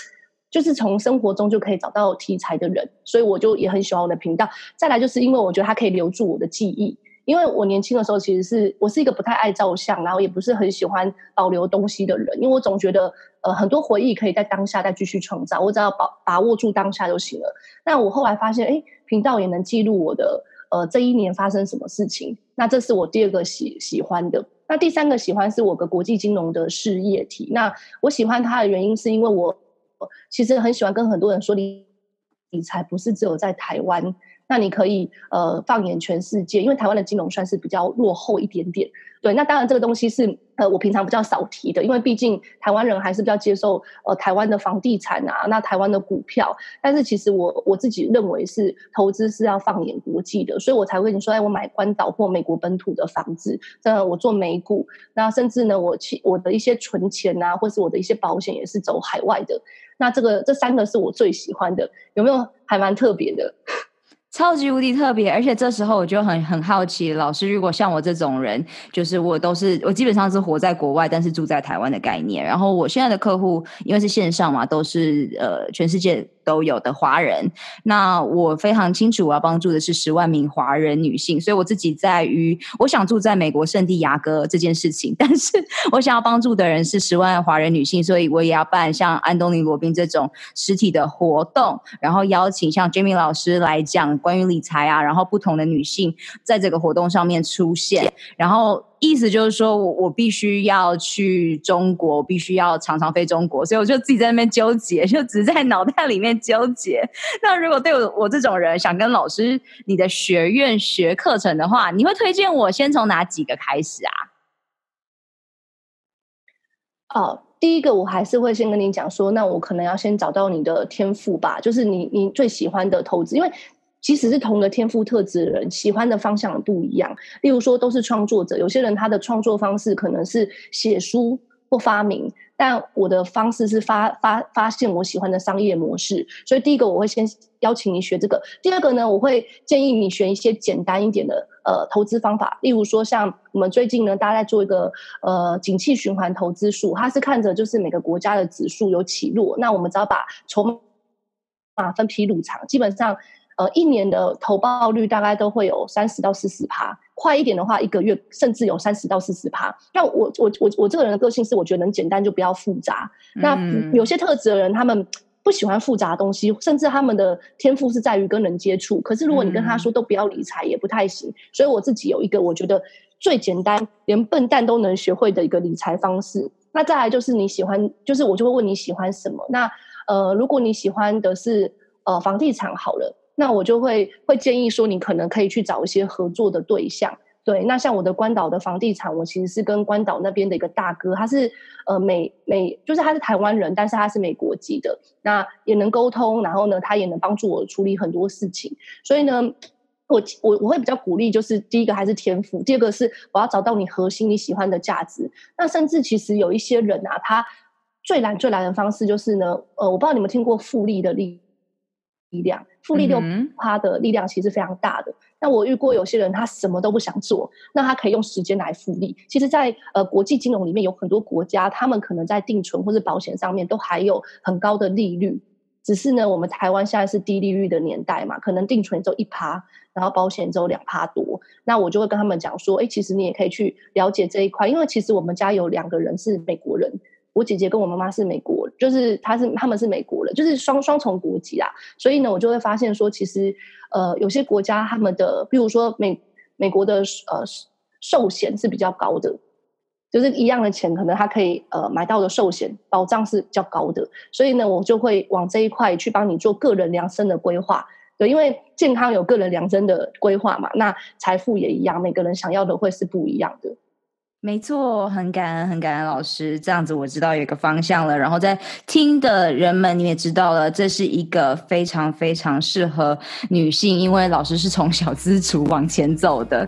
S2: 就是从生活中就可以找到题材的人，所以我就也很喜欢我的频道。再来就是因为我觉得它可以留住我的记忆，因为我年轻的时候其实是我是一个不太爱照相，然后也不是很喜欢保留东西的人，因为我总觉得呃很多回忆可以在当下再继续创造，我只要把把握住当下就行了。那我后来发现，哎，频道也能记录我的呃这一年发生什么事情，那这是我第二个喜喜欢的。那第三个喜欢是我个国际金融的事业体。那我喜欢它的原因是因为我其实很喜欢跟很多人说理理财不是只有在台湾。那你可以呃放眼全世界，因为台湾的金融算是比较落后一点点。对，那当然这个东西是呃我平常比较少提的，因为毕竟台湾人还是比较接受呃台湾的房地产啊，那台湾的股票。但是其实我我自己认为是投资是要放眼国际的，所以我才会你说，哎，我买关岛或美国本土的房子，呃，我做美股，那甚至呢，我其我的一些存钱啊，或是我的一些保险也是走海外的。那这个这三个是我最喜欢的，有没有还蛮特别的？
S3: 超级无敌特别，而且这时候我就很很好奇，老师如果像我这种人，就是我都是我基本上是活在国外，但是住在台湾的概念。然后我现在的客户因为是线上嘛，都是呃全世界都有的华人。那我非常清楚，我要帮助的是十万名华人女性，所以我自己在于我想住在美国圣地亚哥这件事情，但是我想要帮助的人是十万华人女性，所以我也要办像安东尼罗宾这种实体的活动，然后邀请像 Jamie 老师来讲。关于理财啊，然后不同的女性在这个活动上面出现，然后意思就是说我我必须要去中国，我必须要常常飞中国，所以我就自己在那边纠结，就只在脑袋里面纠结。那如果对我我这种人想跟老师你的学院学课程的话，你会推荐我先从哪几个开始啊？
S2: 哦，第一个我还是会先跟你讲说，那我可能要先找到你的天赋吧，就是你你最喜欢的投资，因为。即使是同个天赋特质的人，喜欢的方向不一样。例如说，都是创作者，有些人他的创作方式可能是写书或发明，但我的方式是发发发现我喜欢的商业模式。所以，第一个我会先邀请你学这个。第二个呢，我会建议你学一些简单一点的呃投资方法。例如说，像我们最近呢，大家在做一个呃景气循环投资术，它是看着就是每个国家的指数有起落，那我们只要把筹码分批入场，基本上。呃，一年的投报率大概都会有三十到四十趴，快一点的话，一个月甚至有三十到四十趴。那我我我我这个人的个性是，我觉得能简单就不要复杂。嗯、那有些特质的人，他们不喜欢复杂的东西，甚至他们的天赋是在于跟人接触。可是如果你跟他说都不要理财，也不太行。所以我自己有一个我觉得最简单，连笨蛋都能学会的一个理财方式。那再来就是你喜欢，就是我就会问你喜欢什么。那呃，如果你喜欢的是呃房地产好了，那我就会会建议说，你可能可以去找一些合作的对象。对，那像我的关岛的房地产，我其实是跟关岛那边的一个大哥，他是呃美美，就是他是台湾人，但是他是美国籍的，那也能沟通，然后呢，他也能帮助我处理很多事情。所以呢，我我我会比较鼓励，就是第一个还是天赋，第二个是我要找到你核心你喜欢的价值。那甚至其实有一些人啊，他最难最难的方式就是呢，呃，我不知道你们听过复利的力力量，复利六趴的力量其实非常大的。那我遇过有些人，他什么都不想做，那他可以用时间来复利。其实在，在呃国际金融里面，有很多国家，他们可能在定存或者保险上面都还有很高的利率。只是呢，我们台湾现在是低利率的年代嘛，可能定存只有一趴，然后保险只有两趴多。那我就会跟他们讲说，哎，其实你也可以去了解这一块，因为其实我们家有两个人是美国人。我姐姐跟我妈妈是美国，就是她是他们是美国人，就是双双重国籍啊。所以呢，我就会发现说，其实呃，有些国家他们的，比如说美美国的呃寿险是比较高的，就是一样的钱，可能他可以呃买到的寿险保障是比较高的。所以呢，我就会往这一块去帮你做个人量身的规划。对，因为健康有个人量身的规划嘛，那财富也一样，每个人想要的会是不一样的。
S1: 没错，很感恩，很感恩老师，这样子我知道有一个方向了。然后在听的人们，你也知道了，这是一个非常非常适合女性，因为老师是从小资族往前走的。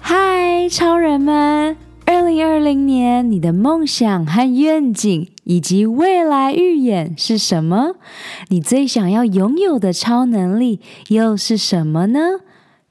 S1: 嗨，超人们！二零二零年，你的梦想和愿景以及未来预演是什么？你最想要拥有的超能力又是什么呢？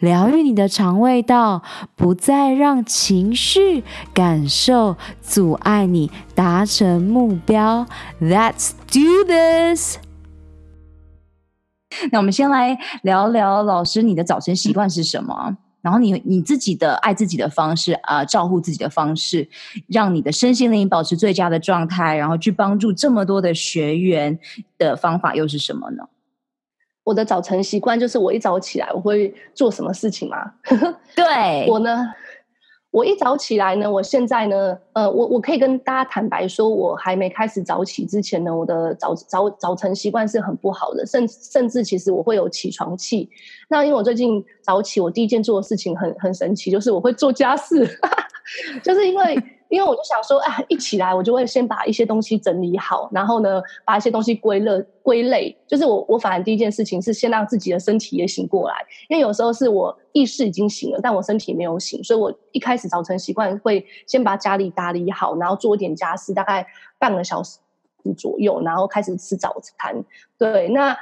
S1: 疗愈你的肠胃道，不再让情绪感受阻碍你达成目标。Let's do this。那我们先来聊聊老师，你的早晨习惯是什么？然后你你自己的爱自己的方式啊、照顾自己的方式，让你的身心灵保持最佳的状态，然后去帮助这么多的学员的方法又是什么呢？
S2: 我的早晨习惯就是，我一早起来我会做什么事情吗？
S1: 对，
S2: 我呢，我一早起来呢，我现在呢，呃，我我可以跟大家坦白说，我还没开始早起之前呢，我的早早早晨习惯是很不好的，甚甚至其实我会有起床气。那因为我最近早起，我第一件做的事情很很神奇，就是我会做家事，就是因为因为我就想说，啊，一起来我就会先把一些东西整理好，然后呢，把一些东西归类归类。就是我我反而第一件事情是先让自己的身体也醒过来，因为有时候是我意识已经醒了，但我身体没有醒，所以我一开始早晨习惯会先把家里打理好，然后做一点家事，大概半个小时左右，然后开始吃早餐。对，那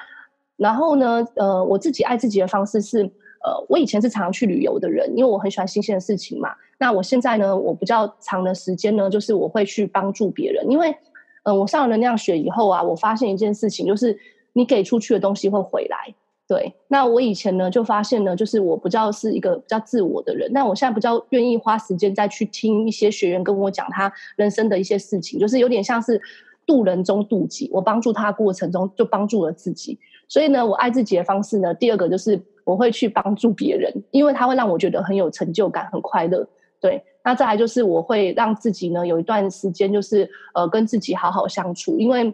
S2: 然后呢，呃，我自己爱自己的方式是。呃，我以前是常常去旅游的人，因为我很喜欢新鲜的事情嘛。那我现在呢，我比较长的时间呢，就是我会去帮助别人。因为，嗯、我上了能量学以后啊，我发现一件事情，就是你给出去的东西会回来。对，那我以前呢就发现呢，就是我比较是一个比较自我的人，那我现在比较愿意花时间再去听一些学员跟我讲他人生的一些事情，就是有点像是渡人中渡己，我帮助他过程中就帮助了自己。所以呢，我爱自己的方式呢，第二个就是。我会去帮助别人，因为他会让我觉得很有成就感、很快乐。对，那再来就是我会让自己呢有一段时间，就是呃跟自己好好相处，因为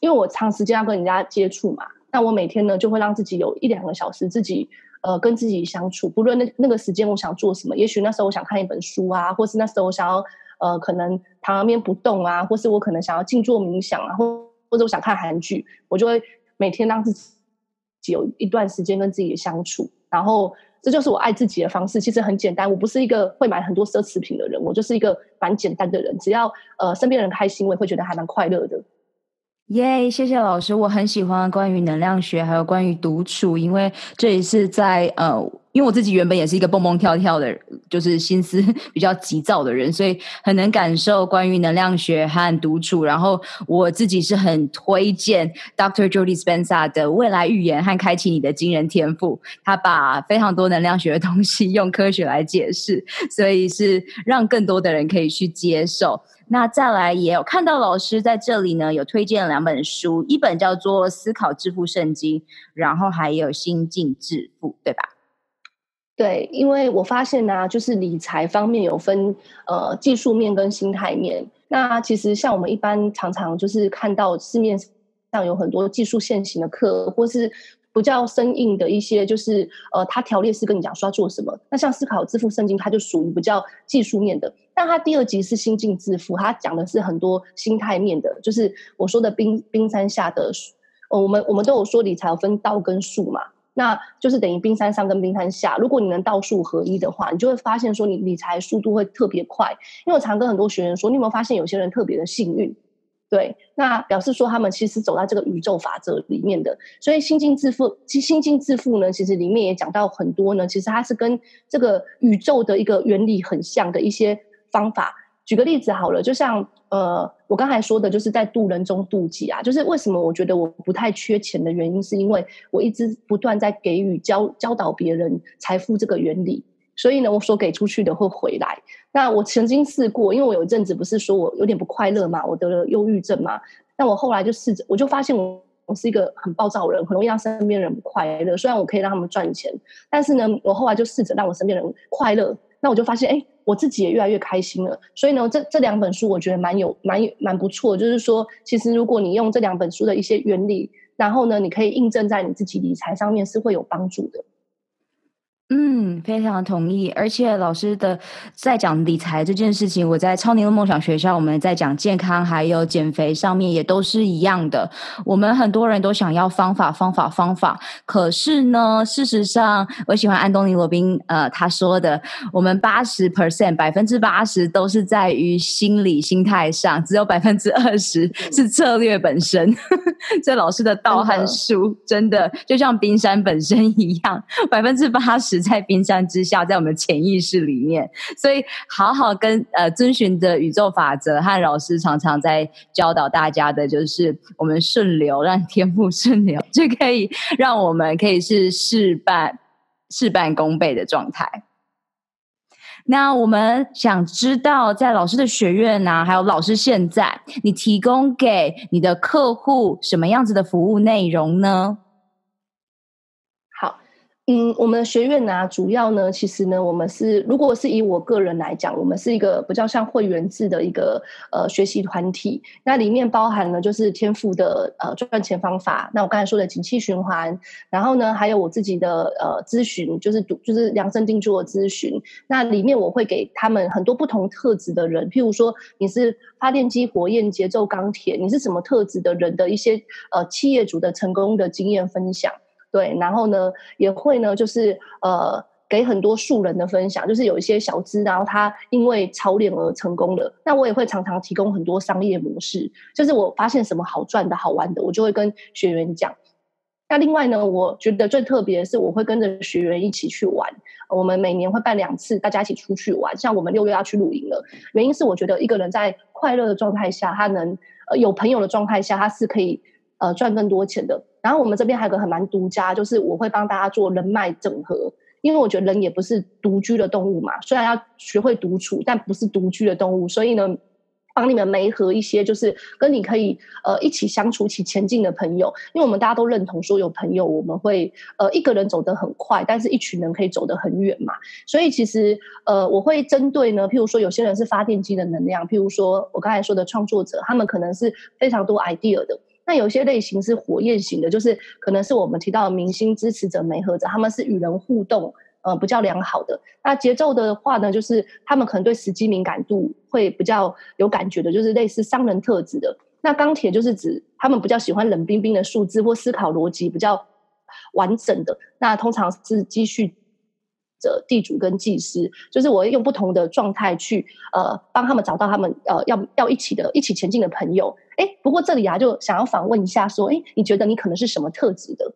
S2: 因为我长时间要跟人家接触嘛，那我每天呢就会让自己有一两个小时自己呃跟自己相处，不论那那个时间我想做什么，也许那时候我想看一本书啊，或是那时候我想要呃可能躺在那边不动啊，或是我可能想要静坐冥想啊，或或者我想看韩剧，我就会每天让自己。有一段时间跟自己相处，然后这就是我爱自己的方式。其实很简单，我不是一个会买很多奢侈品的人，我就是一个蛮简单的人。只要呃身边人开心，我也会觉得还蛮快乐的。
S3: 耶，yeah, 谢谢老师，我很喜欢关于能量学，还有关于独处，因为这也是在呃，因为我自己原本也是一个蹦蹦跳跳的，就是心思 比较急躁的人，所以很能感受关于能量学和独处。然后我自己是很推荐 Dr. Joe Dispenza 的未来预言和开启你的惊人天赋，他把非常多能量学的东西 用科学来解释，所以是让更多的人可以去接受。那再来也有看到老师在这里呢，有推荐两本书，一本叫做《思考致富圣经》，然后还有《心境致富》，对吧？
S2: 对，因为我发现呢、就是理财方面有分呃技术面跟心态面。那其实像我们一般常常就是看到市面上有很多技术线型的课，或是。比较生硬的一些，就是呃，他条列式跟你讲说要做什么。那像思考致富圣经，它就属于比较技术面的。但它第二集是心境致富，它讲的是很多心态面的，就是我说的冰冰山下的，呃，我们我们都有说理财有分道跟术嘛，那就是等于冰山上跟冰山下。如果你能道术合一的话，你就会发现说你理财速度会特别快。因为我常跟很多学员说，你有没有发现有些人特别的幸运？对，那表示说他们其实走在这个宇宙法则里面的，所以心境致富，其心境致富呢，其实里面也讲到很多呢，其实它是跟这个宇宙的一个原理很像的一些方法。举个例子好了，就像呃，我刚才说的，就是在渡人中渡己啊，就是为什么我觉得我不太缺钱的原因，是因为我一直不断在给予教教导别人财富这个原理。所以呢，我所给出去的会回来。那我曾经试过，因为我有一阵子不是说我有点不快乐嘛，我得了忧郁症嘛。那我后来就试着，我就发现我我是一个很暴躁人，很容易让身边人不快乐。虽然我可以让他们赚钱，但是呢，我后来就试着让我身边人快乐。那我就发现，哎，我自己也越来越开心了。所以呢，这这两本书我觉得蛮有蛮蛮不错。就是说，其实如果你用这两本书的一些原理，然后呢，你可以印证在你自己理财上面，是会有帮助的。
S3: 嗯，非常同意。而且老师的在讲理财这件事情，我在超年梦想学校，我们在讲健康还有减肥上面也都是一样的。我们很多人都想要方法，方法，方法。可是呢，事实上，我喜欢安东尼罗宾呃他说的，我们八十 percent 百分之八十都是在于心理心态上，只有百分之二十是策略本身。这老师的道和术真的就像冰山本身一样，百分之八十。在冰山之下，在我们潜意识里面，所以好好跟呃遵循的宇宙法则，和老师常常在教导大家的，就是我们顺流，让天赋顺流，就可以让我们可以是事半事半功倍的状态。那我们想知道，在老师的学院呢、啊，还有老师现在，你提供给你的客户什么样子的服务内容呢？
S2: 嗯，我们学院呢、主要呢，其实呢，我们是如果是以我个人来讲，我们是一个比较像会员制的一个呃学习团体。那里面包含了就是天赋的呃赚钱方法，那我刚才说的景气循环，然后呢，还有我自己的呃咨询，就是就是量身定做的咨询。那里面我会给他们很多不同特质的人，譬如说你是发电机、火焰、节奏、钢铁，你是什么特质的人的一些呃企业主的成功的经验分享。对，然后呢，也会呢，就是呃，给很多素人的分享，就是有一些小资，然后他因为操练而成功的。那我也会常常提供很多商业模式，就是我发现什么好赚的好玩的，我就会跟学员讲。那另外呢，我觉得最特别的是，我会跟着学员一起去玩。我们每年会办两次，大家一起出去玩。像我们六月要去露营了，原因是我觉得一个人在快乐的状态下，他能呃有朋友的状态下，他是可以呃赚更多钱的。然后我们这边还有个很蛮独家，就是我会帮大家做人脉整合，因为我觉得人也不是独居的动物嘛，虽然要学会独处，但不是独居的动物，所以呢，帮你们媒合一些就是跟你可以呃一起相处、一起前进的朋友，因为我们大家都认同说有朋友我们会呃一个人走得很快，但是一群人可以走得很远嘛，所以其实呃我会针对呢，譬如说有些人是发电机的能量，譬如说我刚才说的创作者，他们可能是非常多 idea 的。那有些类型是火焰型的，就是可能是我们提到的明星支持者、媒合者，他们是与人互动，呃，比较良好的。那节奏的话呢，就是他们可能对时机敏感度会比较有感觉的，就是类似商人特质的。那钢铁就是指他们比较喜欢冷冰冰的数字或思考逻辑比较完整的。那通常是积蓄者、地主跟技师，就是我用不同的状态去呃帮他们找到他们呃要要一起的、一起前进的朋友。哎，不过这里啊，就想要访问一下，说，哎，你觉得你可能是什么特质的？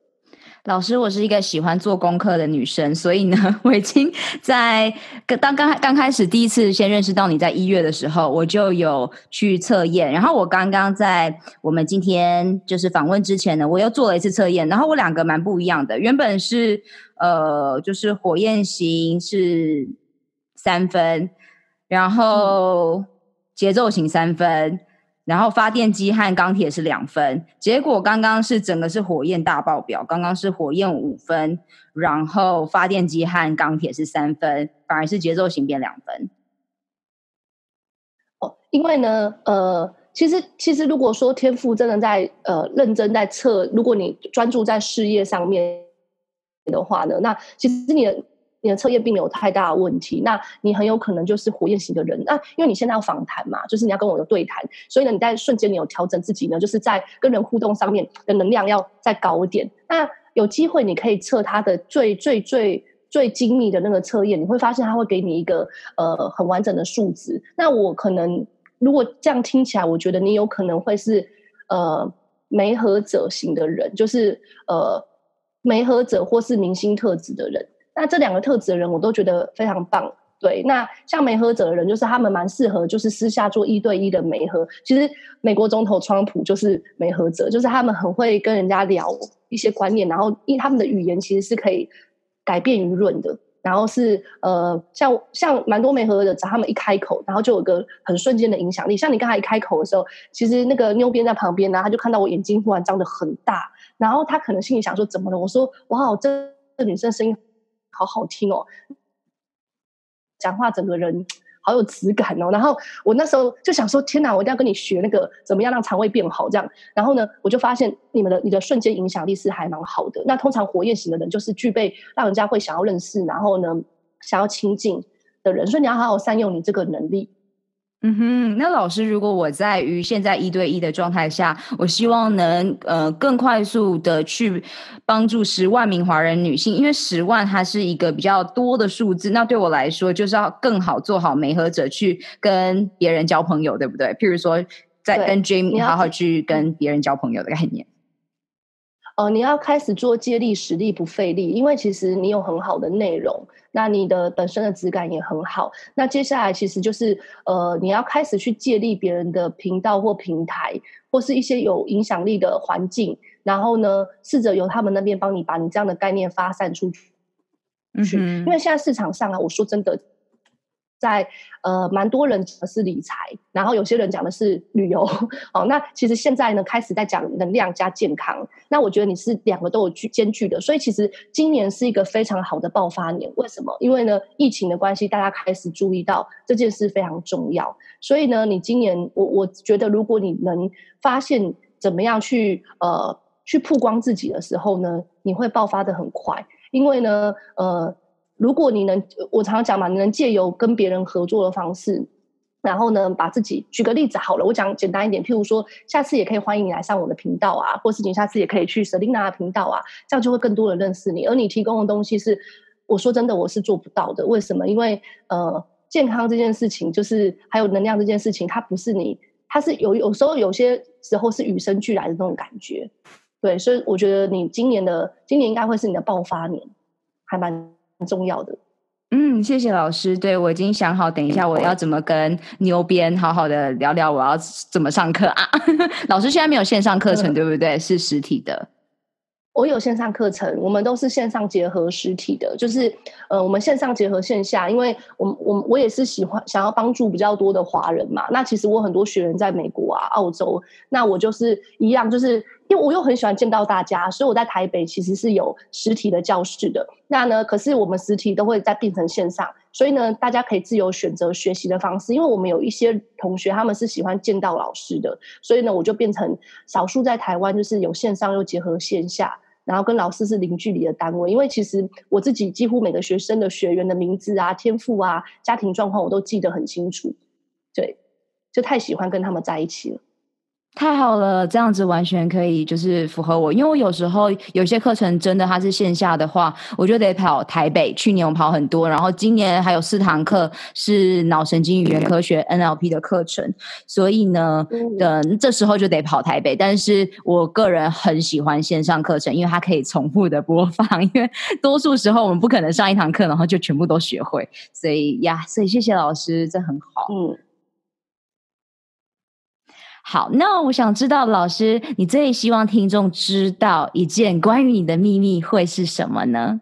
S3: 老师，我是一个喜欢做功课的女生，所以呢，我已经在当刚刚开始第一次先认识到你在一月的时候，我就有去测验。然后我刚刚在我们今天就是访问之前呢，我又做了一次测验，然后我两个蛮不一样的。原本是呃，就是火焰型是三分，然后节奏型三分。然后发电机和钢铁是两分，结果刚刚是整个是火焰大爆表，刚刚是火焰五分，然后发电机和钢铁是三分，反而是节奏型变两分。
S2: 哦，因为呢，呃，其实其实如果说天赋真的在呃认真在测，如果你专注在事业上面的话呢，那其实你的。你的测验并没有太大的问题，那你很有可能就是火焰型的人。那因为你现在要访谈嘛，就是你要跟我有对谈，所以呢，你在瞬间你有调整自己呢，就是在跟人互动上面的能量要再高一点。那有机会你可以测他的最最最最精密的那个测验，你会发现他会给你一个呃很完整的数值。那我可能如果这样听起来，我觉得你有可能会是呃媒合者型的人，就是呃媒合者或是明星特质的人。那这两个特质的人，我都觉得非常棒。对，那像媒合者的人，就是他们蛮适合，就是私下做一对一的媒合。其实美国总统川普就是媒合者，就是他们很会跟人家聊一些观念，然后因为他们的语言其实是可以改变舆论的。然后是呃，像像蛮多媒合者，他们一开口，然后就有个很瞬间的影响力。像你刚才一开口的时候，其实那个妞编在旁边呢，他就看到我眼睛忽然张得很大，然后他可能心里想说怎么了？我说哇，这这女生声音。好好听哦，讲话整个人好有质感哦。然后我那时候就想说，天哪，我一定要跟你学那个怎么样让肠胃变好这样。然后呢，我就发现你们的你的瞬间影响力是还蛮好的。那通常活跃型的人就是具备让人家会想要认识，然后呢想要亲近的人，所以你要好好善用你这个能力。
S3: 嗯哼，那老师，如果我在于现在一对一的状态下，我希望能呃更快速的去帮助十万名华人女性，因为十万它是一个比较多的数字，那对我来说就是要更好做好媒合者去跟别人交朋友，对不对？譬如说，在跟 Jamie 好好去跟别人交朋友的概念。
S2: 哦、呃，你要开始做借力使力不费力，因为其实你有很好的内容，那你的本身的质感也很好。那接下来其实就是呃，你要开始去借力别人的频道或平台，或是一些有影响力的环境，然后呢，试着由他们那边帮你把你这样的概念发散出去。嗯，因为现在市场上啊，我说真的。在呃蛮多人讲的是理财，然后有些人讲的是旅游。哦，那其实现在呢开始在讲能量加健康。那我觉得你是两个都有具兼具的，所以其实今年是一个非常好的爆发年。为什么？因为呢疫情的关系，大家开始注意到这件事非常重要。所以呢，你今年我我觉得如果你能发现怎么样去呃。去曝光自己的时候呢，你会爆发的很快，因为呢，呃，如果你能，我常常讲嘛，你能借由跟别人合作的方式，然后呢，把自己举个例子好了，我讲简单一点，譬如说，下次也可以欢迎你来上我的频道啊，或是你下次也可以去 Selina 的频道啊，这样就会更多人认识你。而你提供的东西是，我说真的，我是做不到的。为什么？因为呃，健康这件事情，就是还有能量这件事情，它不是你，它是有有时候有些时候是与生俱来的那种感觉。对，所以我觉得你今年的今年应该会是你的爆发年，还蛮重要的。
S3: 嗯，谢谢老师。对，我已经想好，等一下我要怎么跟牛鞭好好的聊聊，我要怎么上课啊？老师现在没有线上课程，对不对？是实体的。
S2: 我有线上课程，我们都是线上结合实体的，就是呃，我们线上结合线下，因为我我我也是喜欢想要帮助比较多的华人嘛。那其实我很多学员在美国啊、澳洲，那我就是一样，就是因为我又很喜欢见到大家，所以我在台北其实是有实体的教室的。那呢，可是我们实体都会再变成线上，所以呢，大家可以自由选择学习的方式。因为我们有一些同学他们是喜欢见到老师的，所以呢，我就变成少数在台湾就是有线上又结合线下。然后跟老师是零距离的单位，因为其实我自己几乎每个学生的学员的名字啊、天赋啊、家庭状况我都记得很清楚，对，就太喜欢跟他们在一起了。
S3: 太好了，这样子完全可以就是符合我，因为我有时候有些课程真的它是线下的话，我就得跑台北。去年我跑很多，然后今年还有四堂课是脑神经语言科学 NLP 的课程，所以呢，等这时候就得跑台北。但是我个人很喜欢线上课程，因为它可以重复的播放，因为多数时候我们不可能上一堂课然后就全部都学会，所以呀，所以谢谢老师，这很好。嗯。好，那我想知道，老师，你最希望听众知道一件关于你的秘密会是什么呢？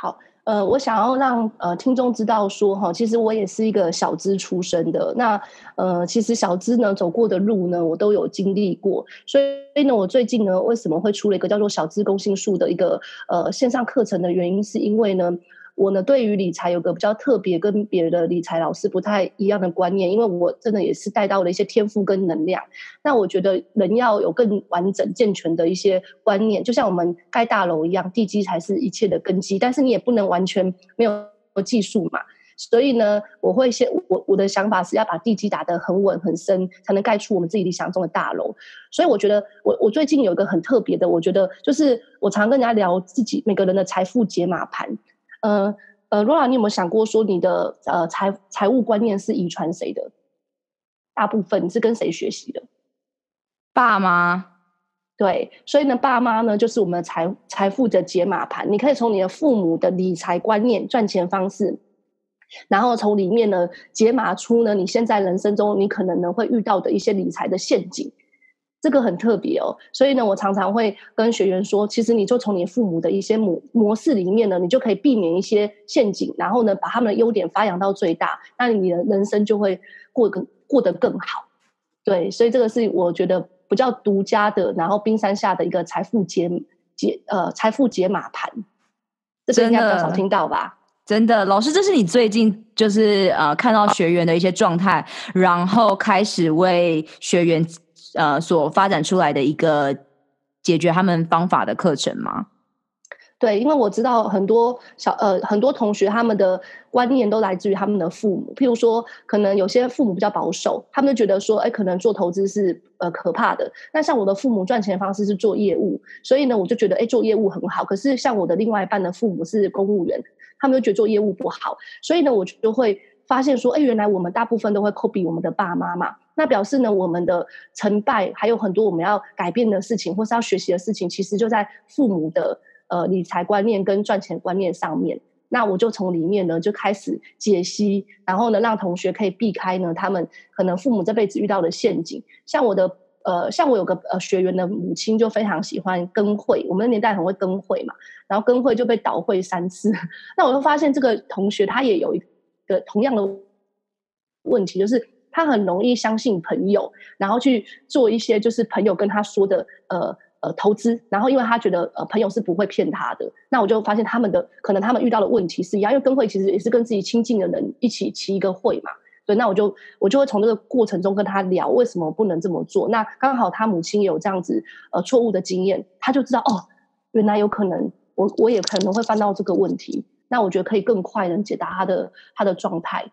S2: 好，呃，我想要让呃听众知道说，哈，其实我也是一个小资出身的。那呃，其实小资呢走过的路呢，我都有经历过。所以呢，我最近呢，为什么会出了一个叫做“小资公心术”的一个呃线上课程的原因，是因为呢。我呢，对于理财有个比较特别、跟别的理财老师不太一样的观念，因为我真的也是带到了一些天赋跟能量。那我觉得人要有更完整、健全的一些观念，就像我们盖大楼一样，地基才是一切的根基。但是你也不能完全没有技术嘛。所以呢，我会先我我的想法是要把地基打得很稳、很深，才能盖出我们自己理想中的大楼。所以我觉得我我最近有一个很特别的，我觉得就是我常跟人家聊自己每个人的财富解码盘。呃呃，Rora，你有没有想过说你的呃财财务观念是遗传谁的？大部分你是跟谁学习的？
S3: 爸妈。
S2: 对，所以呢，爸妈呢就是我们的财财富的解码盘。你可以从你的父母的理财观念、赚钱方式，然后从里面呢解码出呢你现在人生中你可能呢会遇到的一些理财的陷阱。这个很特别哦，所以呢，我常常会跟学员说，其实你就从你父母的一些模模式里面呢，你就可以避免一些陷阱，然后呢，把他们的优点发扬到最大，那你的人生就会过更过得更好。对，所以这个是我觉得比较独家的，然后冰山下的一个财富解解呃财富解码盘，这个应该比较少听到吧？
S3: 真的，老师，这是你最近就是呃看到学员的一些状态，然后开始为学员。呃，所发展出来的一个解决他们方法的课程吗？
S2: 对，因为我知道很多小呃很多同学他们的观念都来自于他们的父母，譬如说，可能有些父母比较保守，他们就觉得说，哎，可能做投资是呃可怕的。那像我的父母赚钱的方式是做业务，所以呢，我就觉得哎做业务很好。可是像我的另外一半的父母是公务员，他们就觉得做业务不好，所以呢，我就会发现说，哎，原来我们大部分都会 copy 我们的爸妈嘛。那表示呢，我们的成败还有很多我们要改变的事情，或是要学习的事情，其实就在父母的呃理财观念跟赚钱观念上面。那我就从里面呢就开始解析，然后呢让同学可以避开呢他们可能父母这辈子遇到的陷阱。像我的呃，像我有个呃学员的母亲就非常喜欢跟会，我们的年代很会跟会嘛，然后跟会就被倒会三次。那我就发现这个同学他也有一的同样的问题，就是他很容易相信朋友，然后去做一些就是朋友跟他说的呃呃投资，然后因为他觉得呃朋友是不会骗他的，那我就发现他们的可能他们遇到的问题是一样，因为跟会其实也是跟自己亲近的人一起骑一个会嘛。对，那我就我就会从这个过程中跟他聊为什么不能这么做。那刚好他母亲有这样子呃错误的经验，他就知道哦，原来有可能我我也可能会犯到这个问题。那我觉得可以更快能解答他的他的状态。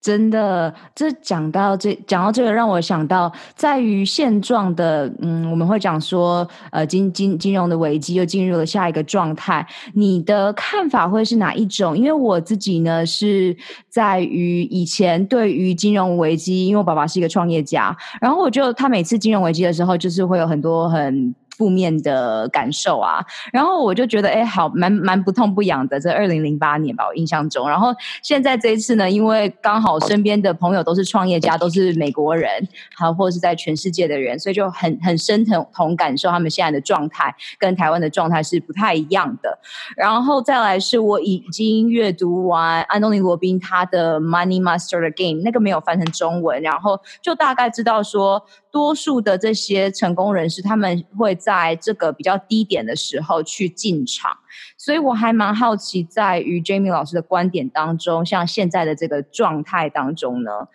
S3: 真的，这讲到这讲到这个，让我想到，在于现状的，嗯，我们会讲说，呃，金金金融的危机又进入了下一个状态。你的看法会是哪一种？因为我自己呢，是在于以前对于金融危机，因为我爸爸是一个创业家，然后我就他每次金融危机的时候，就是会有很多很。负面的感受啊，然后我就觉得，哎，好，蛮蛮不痛不痒的。这二零零八年吧，我印象中。然后现在这一次呢，因为刚好身边的朋友都是创业家，都是美国人，好，或者是在全世界的人，所以就很很深同同感受他们现在的状态跟台湾的状态是不太一样的。然后再来是我已经阅读完安东尼罗宾他的《Money Master the Game》，那个没有翻成中文，然后就大概知道说。多数的这些成功人士，他们会在这个比较低点的时候去进场，所以我还蛮好奇，在于 Jamie 老师的观点当中，像现在的这个状态当中呢，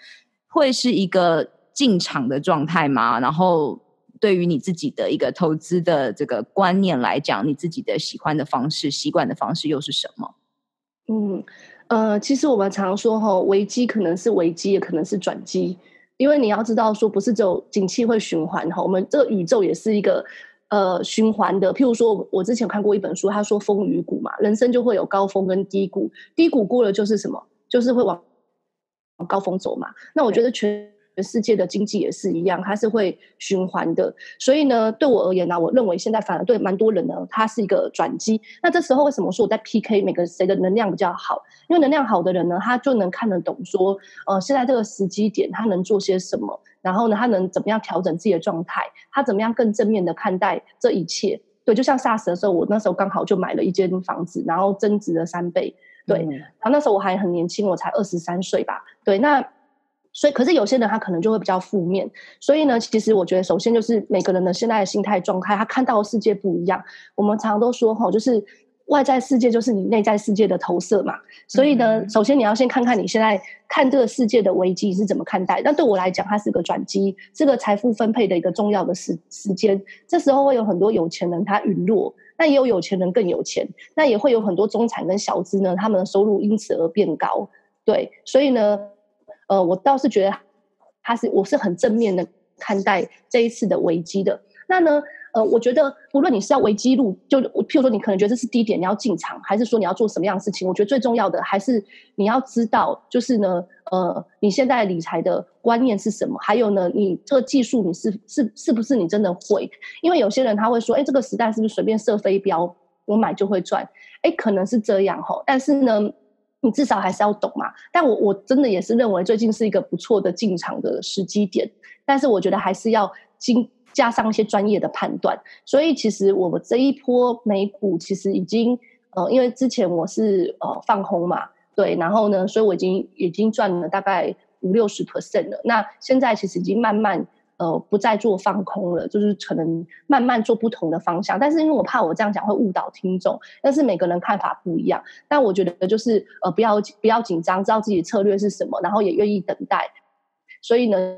S3: 会是一个进场的状态吗？然后，对于你自己的一个投资的这个观念来讲，你自己的喜欢的方式、习惯的方式又是什么？
S2: 嗯，呃，其实我们常说哈，危机可能是危机，也可能是转机。因为你要知道，说不是只有景气会循环哈，我们这个宇宙也是一个呃循环的。譬如说，我之前看过一本书，他说风雨谷嘛，人生就会有高峰跟低谷，低谷过了就是什么，就是会往往高峰走嘛。那我觉得全。全世界的经济也是一样，它是会循环的。所以呢，对我而言呢，我认为现在反而对蛮多人呢，它是一个转机。那这时候为什么说我在 PK 每个谁的能量比较好？因为能量好的人呢，他就能看得懂说，呃，现在这个时机点他能做些什么，然后呢，他能怎么样调整自己的状态，他怎么样更正面的看待这一切。对，就像 SARS 的时候，我那时候刚好就买了一间房子，然后增值了三倍。对，嗯、然后那时候我还很年轻，我才二十三岁吧。对，那。所以，可是有些人他可能就会比较负面。所以呢，其实我觉得，首先就是每个人的现在的心态状态，他看到的世界不一样。我们常常都说，吼，就是外在世界就是你内在世界的投射嘛。所以呢，首先你要先看看你现在看这个世界的危机是怎么看待。那对我来讲，它是个转机，是个财富分配的一个重要的时时间。这时候会有很多有钱人他陨落，那也有有钱人更有钱，那也会有很多中产跟小资呢，他们的收入因此而变高。对，所以呢。呃，我倒是觉得他是，我是很正面的看待这一次的危机的。那呢，呃，我觉得无论你是要危机入，就譬如说你可能觉得这是低点，你要进场，还是说你要做什么样的事情？我觉得最重要的还是你要知道，就是呢，呃，你现在理财的观念是什么？还有呢，你这个技术你是是是不是你真的会？因为有些人他会说，哎，这个时代是不是随便设飞镖，我买就会赚？哎，可能是这样吼，但是呢。你至少还是要懂嘛，但我我真的也是认为最近是一个不错的进场的时机点，但是我觉得还是要经加上一些专业的判断。所以其实我们这一波美股其实已经呃，因为之前我是呃放空嘛，对，然后呢，所以我已经已经赚了大概五六十 percent 了。那现在其实已经慢慢。呃，不再做放空了，就是可能慢慢做不同的方向。但是因为我怕我这样讲会误导听众，但是每个人看法不一样。但我觉得就是呃，不要不要紧张，知道自己的策略是什么，然后也愿意等待。所以呢，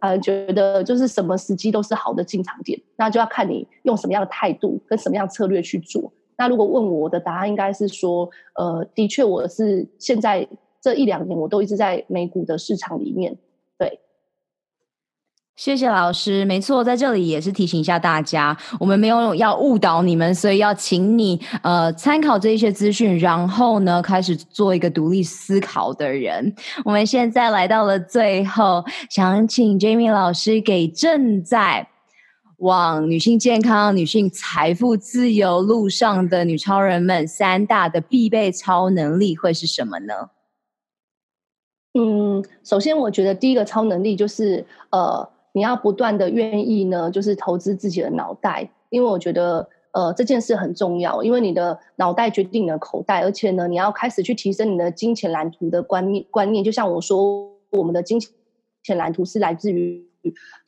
S2: 呃，觉得就是什么时机都是好的进场点，那就要看你用什么样的态度跟什么样策略去做。那如果问我的答案，应该是说，呃，的确我是现在这一两年我都一直在美股的市场里面，
S3: 谢谢老师，没错，在这里也是提醒一下大家，我们没有要误导你们，所以要请你呃参考这一些资讯，然后呢开始做一个独立思考的人。我们现在来到了最后，想请 Jamie 老师给正在往女性健康、女性财富自由路上的女超人们三大的必备超能力会是什么呢？
S2: 嗯，首先我觉得第一个超能力就是呃。你要不断的愿意呢，就是投资自己的脑袋，因为我觉得，呃，这件事很重要，因为你的脑袋决定你的口袋，而且呢，你要开始去提升你的金钱蓝图的观念观念。就像我说，我们的金钱蓝图是来自于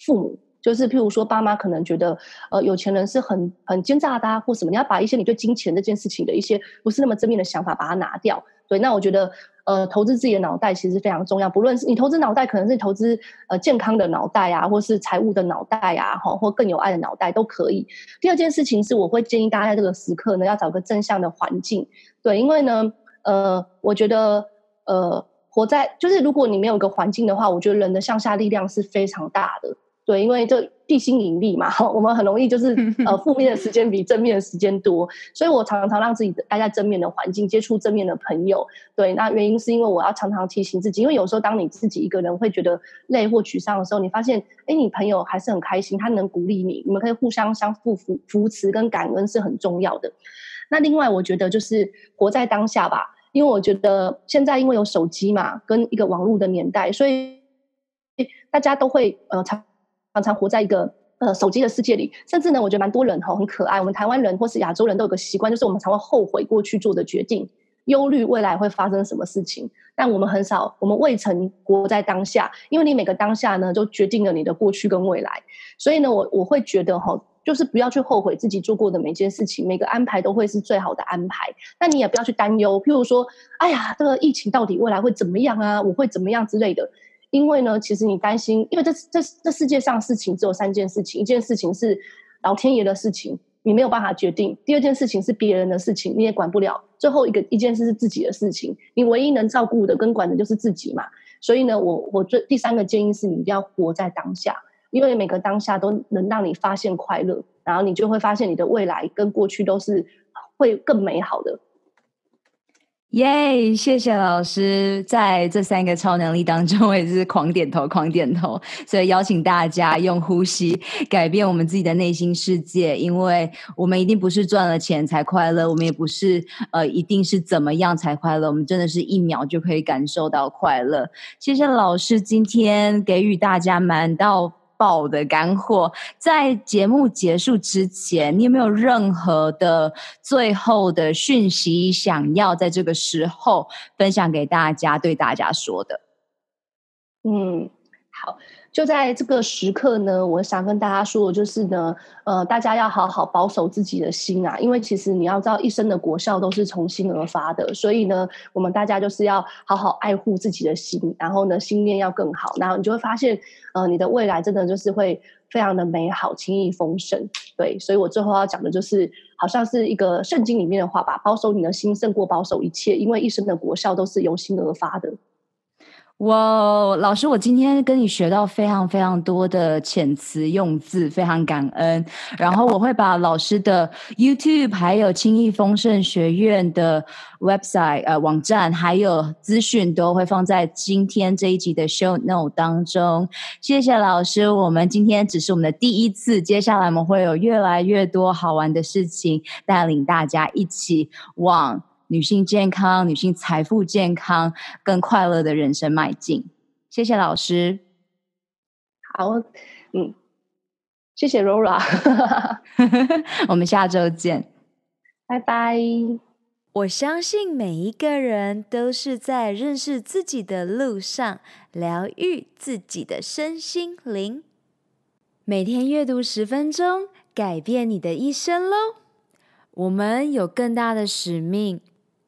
S2: 父母，就是譬如说，爸妈可能觉得，呃，有钱人是很很奸诈的啊，或什么，你要把一些你对金钱这件事情的一些不是那么正面的想法把它拿掉。对，那我觉得。呃，投资自己的脑袋其实非常重要。不论是你投资脑袋，可能是投资呃健康的脑袋啊，或是财务的脑袋啊，哈，或更有爱的脑袋都可以。第二件事情是，我会建议大家在这个时刻呢，要找个正向的环境。对，因为呢，呃，我觉得呃，活在就是如果你没有一个环境的话，我觉得人的向下力量是非常大的。对，因为这地心引力嘛，我们很容易就是呃负面的时间比正面的时间多，所以我常常让自己待在正面的环境，接触正面的朋友。对，那原因是因为我要常常提醒自己，因为有时候当你自己一个人会觉得累或沮丧的时候，你发现，哎，你朋友还是很开心，他能鼓励你，你们可以互相相互扶扶持跟感恩是很重要的。那另外，我觉得就是活在当下吧，因为我觉得现在因为有手机嘛，跟一个网络的年代，所以大家都会呃常。常常活在一个呃手机的世界里，甚至呢，我觉得蛮多人哈很可爱。我们台湾人或是亚洲人都有个习惯，就是我们常会后悔过去做的决定，忧虑未来会发生什么事情。但我们很少，我们未曾活在当下，因为你每个当下呢，就决定了你的过去跟未来。所以呢，我我会觉得哈，就是不要去后悔自己做过的每件事情，每个安排都会是最好的安排。但你也不要去担忧，譬如说，哎呀，这个疫情到底未来会怎么样啊？我会怎么样之类的。因为呢，其实你担心，因为这这这世界上事情只有三件事情，一件事情是老天爷的事情，你没有办法决定；第二件事情是别人的事情，你也管不了；最后一个一件事是自己的事情，你唯一能照顾的跟管的就是自己嘛。所以呢，我我最第三个建议是你一定要活在当下，因为每个当下都能让你发现快乐，然后你就会发现你的未来跟过去都是会更美好的。
S3: 耶！Yeah, 谢谢老师，在这三个超能力当中，我也是狂点头，狂点头。所以邀请大家用呼吸改变我们自己的内心世界，因为我们一定不是赚了钱才快乐，我们也不是呃一定是怎么样才快乐，我们真的是一秒就可以感受到快乐。谢谢老师今天给予大家满到好的干货，在节目结束之前，你有没有任何的最后的讯息想要在这个时候分享给大家，对大家说的？
S2: 嗯，好。就在这个时刻呢，我想跟大家说的就是呢，呃，大家要好好保守自己的心啊，因为其实你要知道，一生的国效都是从心而发的，所以呢，我们大家就是要好好爱护自己的心，然后呢，心念要更好，然后你就会发现，呃，你的未来真的就是会非常的美好，轻易丰盛。对，所以我最后要讲的就是，好像是一个圣经里面的话吧，保守你的心胜过保守一切，因为一生的国效都是由心而发的。
S3: 哇老师，我今天跟你学到非常非常多的遣词用字，非常感恩。然后我会把老师的 YouTube 还有轻易丰盛学院的 website 呃网站还有资讯都会放在今天这一集的 show note 当中。谢谢老师，我们今天只是我们的第一次，接下来我们会有越来越多好玩的事情带领大家一起往。女性健康、女性财富健康、更快乐的人生迈进。谢谢老师。
S2: 好，嗯，谢谢 Rora。
S3: 我们下周见，
S2: 拜拜。
S3: 我相信每一个人都是在认识自己的路上，疗愈自己的身心灵。每天阅读十分钟，改变你的一生喽。我们有更大的使命。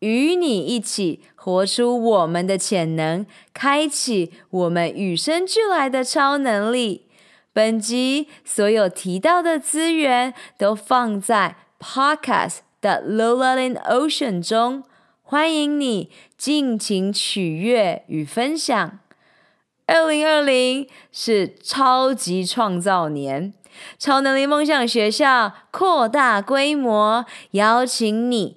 S3: 与你一起活出我们的潜能，开启我们与生俱来的超能力。本集所有提到的资源都放在 Podcast 的 Lola in Ocean 中，欢迎你尽情取悦与分享。二零二零是超级创造年，
S1: 超能力梦想学校扩大规模，邀请你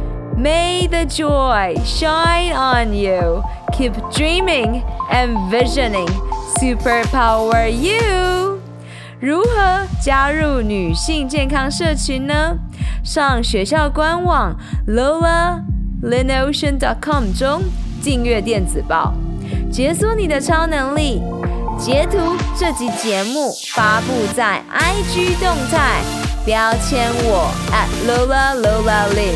S1: May the joy shine on you. Keep dreaming and visioning. Superpower you. 如何加入女性健康社群呢？上学校官网 lolaLinOcean.com 中订阅电子报，解锁你的超能力。截图这集节目发布在 IG 动态，标签我 at @LolaLolaLin，